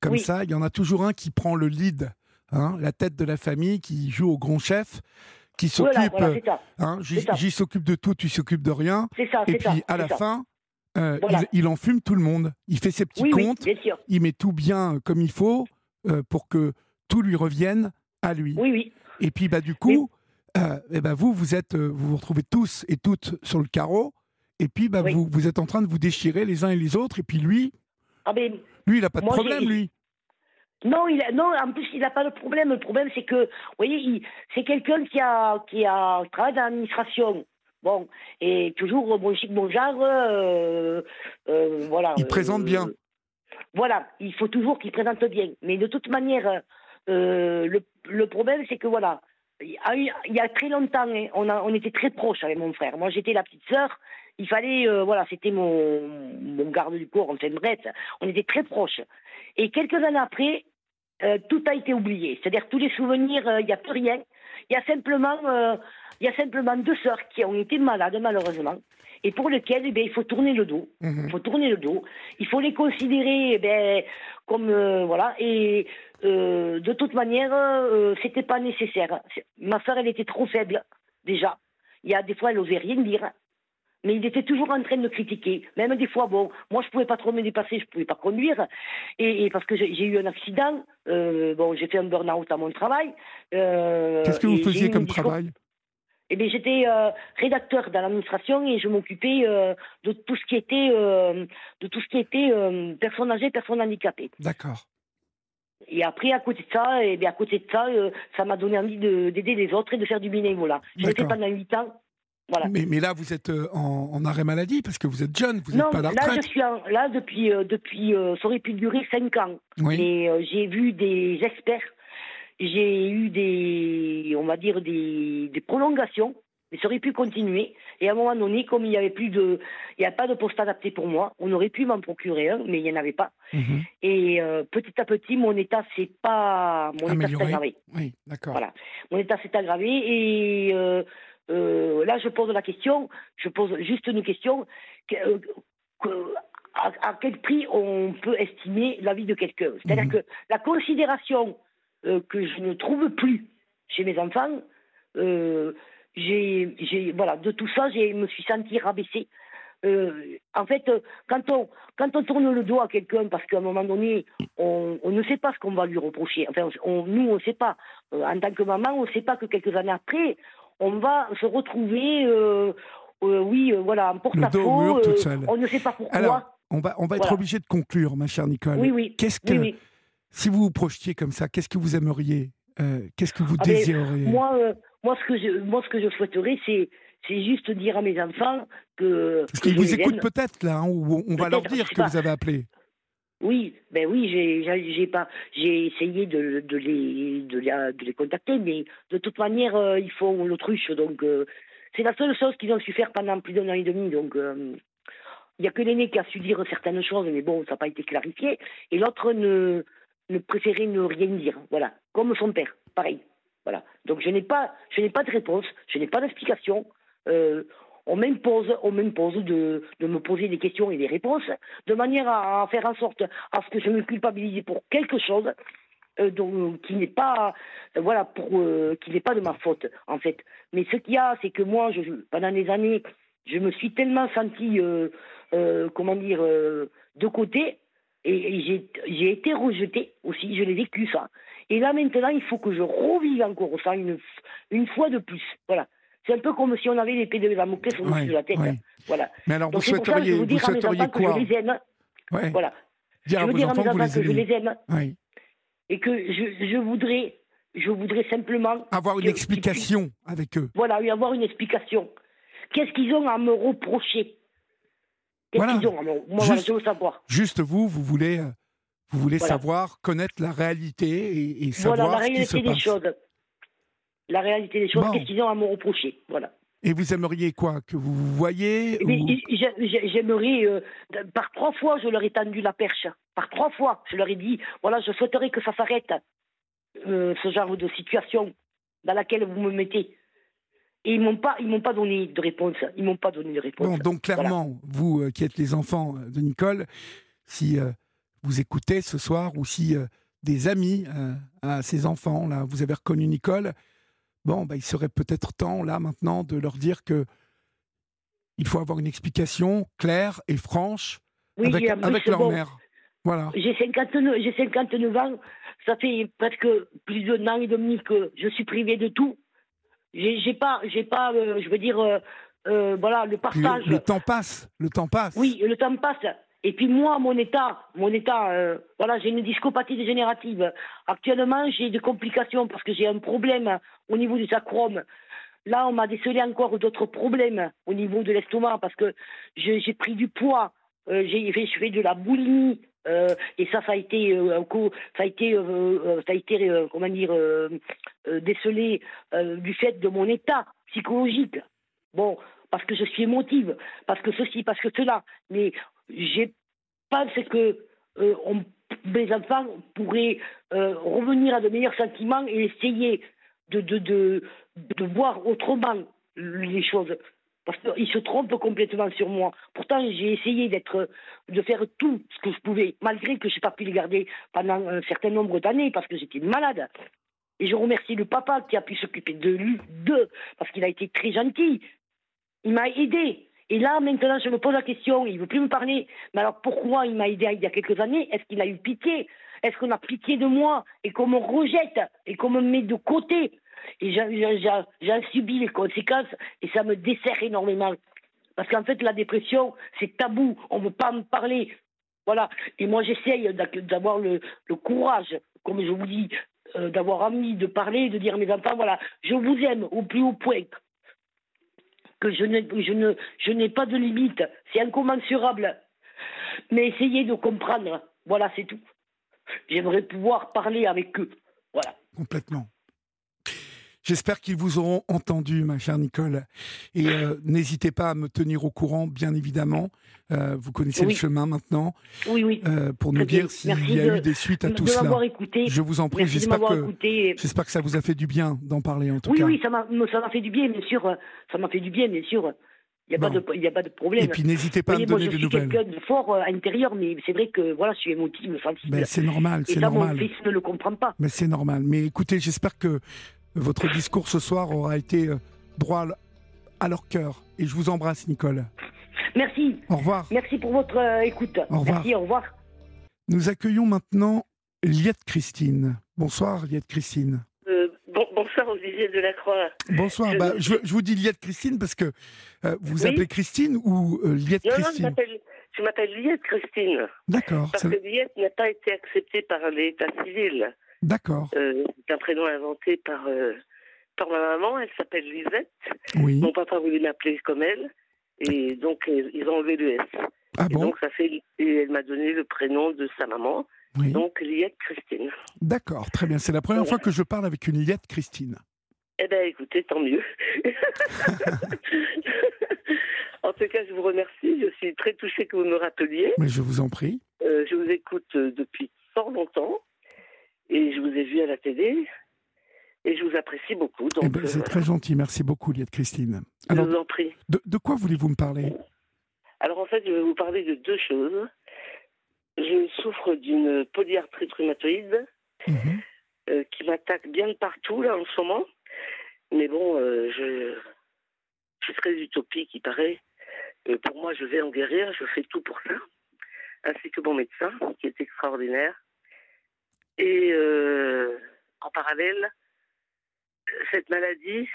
S2: comme ça, il y en a toujours un qui prend le lead, hein, la tête de la famille, qui joue au grand chef, qui s'occupe. hein, J'y s'occupe de tout, tu s'occupes de rien.
S5: Ça,
S2: et puis à la fin. il, enfume tout le monde. Il fait ses petits comptes. il met tout bien comme il faut pour que tout lui revienne à lui.
S5: Oui, oui.
S2: Et puis, bah, du coup, euh, eh ben, vous, vous, êtes, euh, vous vous retrouvez tous et toutes sur le carreau. Et puis, bah, vous, vous êtes en train de vous déchirer les uns et les autres. Et puis, lui, ah ben, lui, il n'a pas de problème, lui.
S5: Non, il non, en plus, il n'a pas de problème. Le problème, c'est que, vous voyez, c'est quelqu'un qui a, qui a travaillé dans l'administration. Bon, et toujours bon chic, bon genre, euh, voilà.
S2: Il présente bien.
S5: Voilà, il faut toujours qu'il présente bien. Mais de toute manière, euh, le, le, problème, c'est que voilà, il y a très longtemps, hein, on, a, on était très proches avec mon frère. Moi, j'étais la petite sœur. Il fallait, euh, voilà, c'était mon, mon garde du corps, enfin bref, on était très proches. Et quelques années après, euh, tout a été oublié. C'est-à-dire tous les souvenirs, il n'y a plus rien. Il y a simplement, il y a simplement deux sœurs qui ont été malades malheureusement et pour lesquelles eh il faut tourner le dos. Mhm. Il faut tourner le dos. Il faut les considérer eh comme voilà et euh, de toute manière, euh, c'était pas nécessaire. Ma soeur, elle était trop faible, déjà. Il y a des fois, elle n'osait rien dire. Mais il était toujours en train de critiquer. Même des fois, bon, moi, je pouvais pas trop me dépasser, je pouvais pas conduire. Et, parce que j'ai eu un accident, euh, bon, j'ai fait un burn-out à mon travail.
S2: Qu'est-ce que vous faisiez comme travail?
S5: Eh bien, j'étais rédacteur dans l'administration et je m'occupais de tout ce qui était de tout ce qui était personnes âgées, personnes handicapées.
S2: D'accord.
S5: Et après, à côté de ça, et eh bien à côté de ça, euh, ça m'a donné envie d'aider les autres et de faire du bénévolat. J'ai fait pendant 8 ans. Voilà.
S2: Mais, mais, là, vous êtes euh, en, arrêt maladie parce que vous êtes jeune, vous n'êtes pas à la retraite.
S5: Là, je suis là depuis, euh, depuis ça aurait pu durer 5 ans. Oui. Mais j'ai vu des experts, j'ai eu des, on va dire, des, des prolongations mais ça aurait pu continuer. Et à un moment donné, comme il n'y avait plus de, il n'y a pas de poste adapté pour moi, on aurait pu m'en procurer un, mais il n'y en avait pas. Mhm. Et euh, petit à petit, mon état s'est pas, mon état s'est aggravé.
S2: Oui, d'accord.
S5: Voilà, mon état s'est aggravé et euh, euh, là, je pose la question, je pose juste une question. à, quel prix on peut estimer la vie de quelqu'un? C'est-à-dire mhm. que la considération que je ne trouve plus chez mes enfants, j'ai, voilà, de tout ça, je me suis sentie rabaissée. Euh, en fait, quand on, quand on tourne le dos à quelqu'un, parce qu'à un moment donné, on, on, ne sait pas ce qu'on va lui reprocher. Enfin, on, nous, on ne sait pas. Euh, en tant que maman, on ne sait pas que quelques années après, on va se retrouver, euh, oui, voilà, en porte-à-faux. on ne sait pas pourquoi.
S2: Alors, on va, on va être obligé de conclure, ma chère Nicole.
S5: Oui, oui.
S2: Qu'est-ce que, si vous vous projetiez comme ça, qu'est-ce que vous aimeriez Qu'est-ce que vous ah, désireriez
S5: Moi, moi, ce que je, moi, ce que je souhaiterais, c'est c'est juste dire à mes enfants que.
S2: Parce qu'ils vous écoutent peut-être là, hein, ou on va leur dire que vous avez appelé.
S5: Oui, ben oui, j'ai pas, j'ai essayé de, de, les, de, de, les contacter, mais de toute manière, euh, ils font l'autruche, donc euh, c'est la seule chose qu'ils ont su faire pendant plus d'un an et demi, donc euh, il n'y a que l'aîné qui a su dire certaines choses, mais bon, ça n'a pas été clarifié, et l'autre ne, ne préférait ne rien dire, voilà, comme son père, pareil, voilà. Donc je n'ai pas, je n'ai pas de réponse, je n'ai pas d'explication, euh, on m'impose, on m'impose de, de, me poser des questions et des réponses, de manière à, faire en sorte à ce que je me culpabilise pour quelque chose euh, qui n'est pas, voilà, pour, euh, qui n'est pas de ma faute en fait. Mais ce qu'il y a, c'est que moi, je, pendant des années, je me suis tellement sentie, comment dire, de côté, et, j'ai été rejetée aussi. Je l'ai vécu ça. Et là maintenant, il faut que je revive encore ça une, une fois de plus. Voilà. C'est un peu comme si on avait l'épée de Damoclès au dessus de la tête. Voilà.
S2: Mais alors, vous souhaiteriez, vous, souhaiteriez quoi
S5: que je les aime. Voilà. je veux dire à mes enfants que je les aime. Et que je, je, voudrais, je voudrais simplement.
S2: Avoir une explication avec eux.
S5: Voilà, avoir une explication. Qu'est-ce qu'ils ont à me reprocher? Qu'est-ce qu'ils ont à me... Moi, juste, je veux savoir.
S2: Juste vous, vous voulez, euh, vous voulez savoir, connaître la réalité et, et savoir
S5: voilà, la réalité
S2: ce qui se
S5: des
S2: passe.
S5: choses la réalité des choses, qu'est-ce qu'ils ont à me reprocher. Voilà.
S2: Et vous aimeriez quoi Que vous voyez
S5: J'aimerais, euh, par trois fois, je leur ai tendu la perche. Par trois fois, je leur ai dit, voilà, je souhaiterais que ça s'arrête, euh, ce genre de situation dans laquelle vous me mettez. Et ils m'ont pas, ils m'ont pas donné de réponse. Ils m'ont pas donné de réponse.
S2: donc clairement, vous euh, qui êtes les enfants de Nicole, si vous écoutez ce soir ou si des amis à ces enfants là, vous avez reconnu Nicole, bon, bah, il serait peut-être temps, là, maintenant, de leur dire que il faut avoir une explication claire et franche avec, avec leur mère. Voilà.
S5: J'ai 59, 59 ans, ça fait presque plus d'un an et demi que je suis privé de tout. J'ai pas, j'ai pas, euh, je veux dire, euh, euh, voilà, le partage.
S2: le, temps passe, le temps passe.
S5: Oui, le temps passe. Et puis moi, mon état, mon état, euh, voilà, j'ai une discopathie dégénérative. Actuellement, j'ai des complications parce que j'ai un problème au niveau du sacrum. Là, on m'a décelé encore d'autres problèmes au niveau de l'estomac parce que j'ai pris du poids, euh, j'ai fait, de la boulimie. Euh, et ça, ça a été, ça a été, ça a été, comment dire, décelé du fait de mon état psychologique. Bon, parce que je suis émotive, parce que ceci, parce que cela. Mais je pense que euh, mes enfants pourraient euh, revenir à de meilleurs sentiments et essayer de, de voir autrement les choses. Parce qu'ils se trompent complètement sur moi. Pourtant, j'ai essayé d'être, de faire tout ce que je pouvais, malgré que je n'ai pas pu les garder pendant un certain nombre d'années parce que j'étais malade. Et je remercie le papa qui a pu s'occuper de lui, d'eux, parce qu'il a été très gentil. Il m'a aidé. Et là, maintenant, je me pose la question, il ne veut plus me parler. Mais alors pourquoi il m'a aidé il y a quelques années? Est-ce qu'il a eu pitié? Est-ce qu'on a pitié de moi et qu'on me rejette et qu'on me met de côté? Et j'ai subi les conséquences et ça me dessert énormément. Parce qu'en fait, la dépression, c'est tabou, on ne veut pas me parler. Voilà. Et moi, j'essaye d'avoir le, courage, comme je vous dis, euh, d'avoir envie de parler, de dire à mes enfants, voilà, je vous aime au plus haut point que je, je, ne, je n'ai pas de limite. C'est incommensurable. Mais essayez de comprendre. Voilà, c'est tout. J'aimerais pouvoir parler avec eux. Voilà.
S2: Complètement. J'espère qu'ils vous auront entendu, ma chère Nicole. Et euh, n'hésitez pas à me tenir au courant, bien évidemment. Euh, vous connaissez le chemin maintenant.
S5: Oui, oui.
S2: Euh, pour nous dire s'il y a eu des suites à tout cela.
S5: Écouté.
S2: Je vous en prie. J'espère que, j'espère que ça vous a fait du bien d'en parler, en tout
S5: cas.
S2: Oui,
S5: oui, ça m'a, fait du bien, bien sûr. Ça m'a fait du bien, bien sûr. Il n'y a, a, pas de problème.
S2: Et puis n'hésitez pas à me donner des nouvelles.
S5: Je suis quelqu'un de fort à l'intérieur, mais c'est vrai que voilà, je suis émotive, sensible.
S2: Ben, c'est normal, c'est normal.
S5: Mon fils ne le comprend pas.
S2: Mais c'est normal. Mais écoutez, j'espère que votre discours ce soir aura été euh, droit à leur cœur. Et je vous embrasse, Nicole.
S5: Merci.
S2: Au revoir.
S5: Merci pour votre euh, écoute.
S2: Au revoir.
S5: Merci, au revoir.
S2: Nous accueillons maintenant Liette Christine. Bonsoir, Liette Christine.
S6: Euh, bonsoir, Olivier Delacroix.
S2: Bonsoir. Je, bah, je, vous dis Liette Christine parce que euh, vous appelez Christine ou Liette Christine
S6: Non, je m'appelle Liette Christine.
S2: D'accord.
S6: Parce que Liette n'a pas été acceptée par l'État civil.
S2: D'accord.
S6: c'est un prénom inventé par, par ma maman, elle s'appelle Lisette.
S2: Oui.
S6: Mon papa voulait m'appeler comme elle. Et donc, ils ont enlevé le S.
S2: Ah bon
S6: donc, ça fait. Et elle m'a donné le prénom de sa maman. Donc, Liette Christine.
S2: D'accord, très bien. C'est la première fois que je parle avec une Liette Christine.
S6: Eh bien, écoutez, tant mieux. en tout cas, je vous remercie. Je suis très touchée que vous me rappeliez.
S2: Mais je vous en prie.
S6: Euh, je vous écoute euh, depuis fort longtemps. Et je vous ai vu à la télé. Et je vous apprécie beaucoup.
S2: Eh ben, c'est très gentil. Merci beaucoup, Liette Christine.
S6: Alors, je vous en prie.
S2: De, quoi voulez-vous me parler?
S6: Alors, en fait, je vais vous parler de deux choses. Je souffre d'une polyarthrite rhumatoïde
S2: mhm.
S6: euh, qui m'attaque bien de partout, là, en ce moment. Mais bon, euh, je, je, suis très utopique, il paraît. Euh, pour moi, je vais en guérir. Je fais tout pour ça. Ainsi que mon médecin, qui est extraordinaire. Et en parallèle, cette maladie,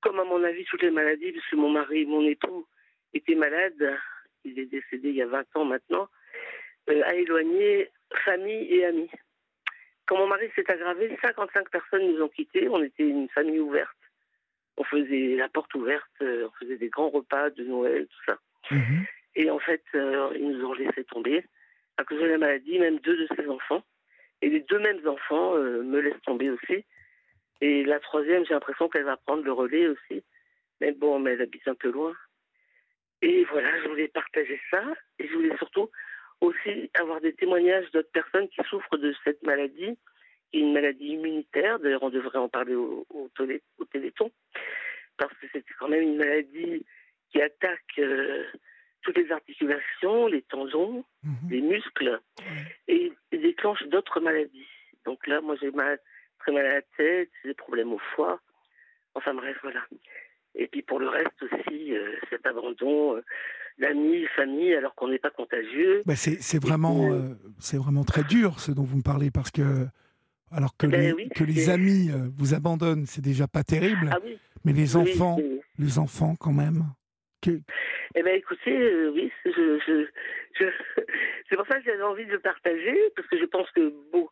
S6: comme à mon avis toutes les maladies, puisque mon mari, mon époux était malade, il est décédé il y a 20 ans maintenant, euh, a éloigné famille et amis. Quand mon mari s'est aggravé, 55 personnes nous ont quittés. On était une famille ouverte. On faisait la porte ouverte, euh, on faisait des grands repas de Noël, tout ça.
S2: Mhm.
S6: Et en fait, euh, ils nous ont laissé tomber à cause de la maladie, même deux de ses enfants. Et les deux mêmes enfants me laissent tomber aussi. Et la troisième, j'ai l'impression qu'elle va prendre le relais aussi. Mais bon, mais elle habite un peu loin. Et voilà, je voulais partager ça. Et je voulais surtout aussi avoir des témoignages d'autres personnes qui souffrent de cette maladie, qui est une maladie immunitaire. D'ailleurs, on devrait en parler au Téléthon. Parce que c'est quand même une maladie qui attaque euh, toutes les articulations, les tendons,
S2: mhm.
S6: les muscles, et, et déclenche d'autres maladies. Donc là, moi, j'ai mal très mal à la tête, des problèmes au foie. Enfin bref, voilà. Et puis pour le reste aussi, euh, cet abandon euh, d'amis, famille, alors qu'on n'est pas contagieux.
S2: Bah c'est vraiment, euh, c'est vraiment très dur ce dont vous me parlez parce que alors que,
S6: ben
S2: les, que les amis vous abandonnent, c'est déjà pas terrible.
S6: Ah oui.
S2: Mais les enfants, les enfants quand même.
S6: Eh bien, écoutez, oui, je, je, je... c'est pour ça que j'avais envie de le partager, parce que je pense que bon,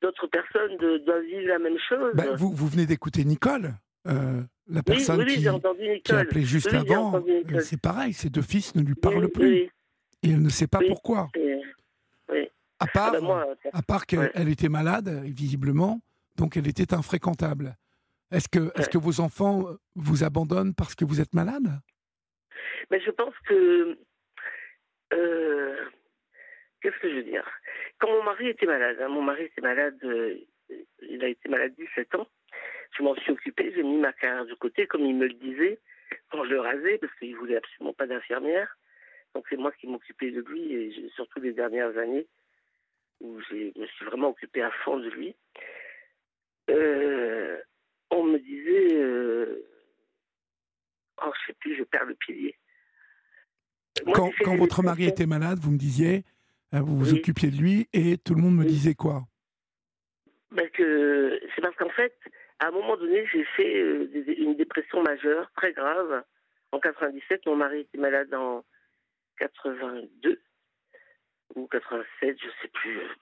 S6: d'autres personnes doivent vivre la même chose.
S2: Bah, vous, vous venez d'écouter Nicole euh, la personne
S6: oui,
S2: qui, qui, a appelé juste avant, euh, c'est pareil, ses deux fils ne lui parlent plus. Et elle ne sait pas pourquoi. À part,
S6: ah bah
S2: à part qu'elle était malade, visiblement, donc elle était infréquentable. Est-ce que, est que vos enfants vous abandonnent parce que vous êtes malade?
S6: Mais Je pense que. Euh, qu'est-ce que je veux dire? Quand mon mari était malade, hein, mon mari était malade, euh, il a été malade 17 ans, je m'en suis occupée, j'ai mis ma carrière de côté, comme il me le disait, quand je le rasais, parce qu'il voulait absolument pas d'infirmière. Donc c'est moi qui m'occupais de lui, et surtout les dernières années, où je me suis vraiment occupée à fond de lui. Euh, on me disait, oh je sais plus, je perds le pilier.
S2: Quand, quand votre mari était malade, vous me disiez, Hein, vous vous occupiez de lui et tout le monde me disait quoi?
S6: Ben que C'est parce qu'en fait, à un moment donné, j'ai fait euh, une dépression majeure, très grave. En 97, mon mari était malade en 82 ou 87, je sais plus.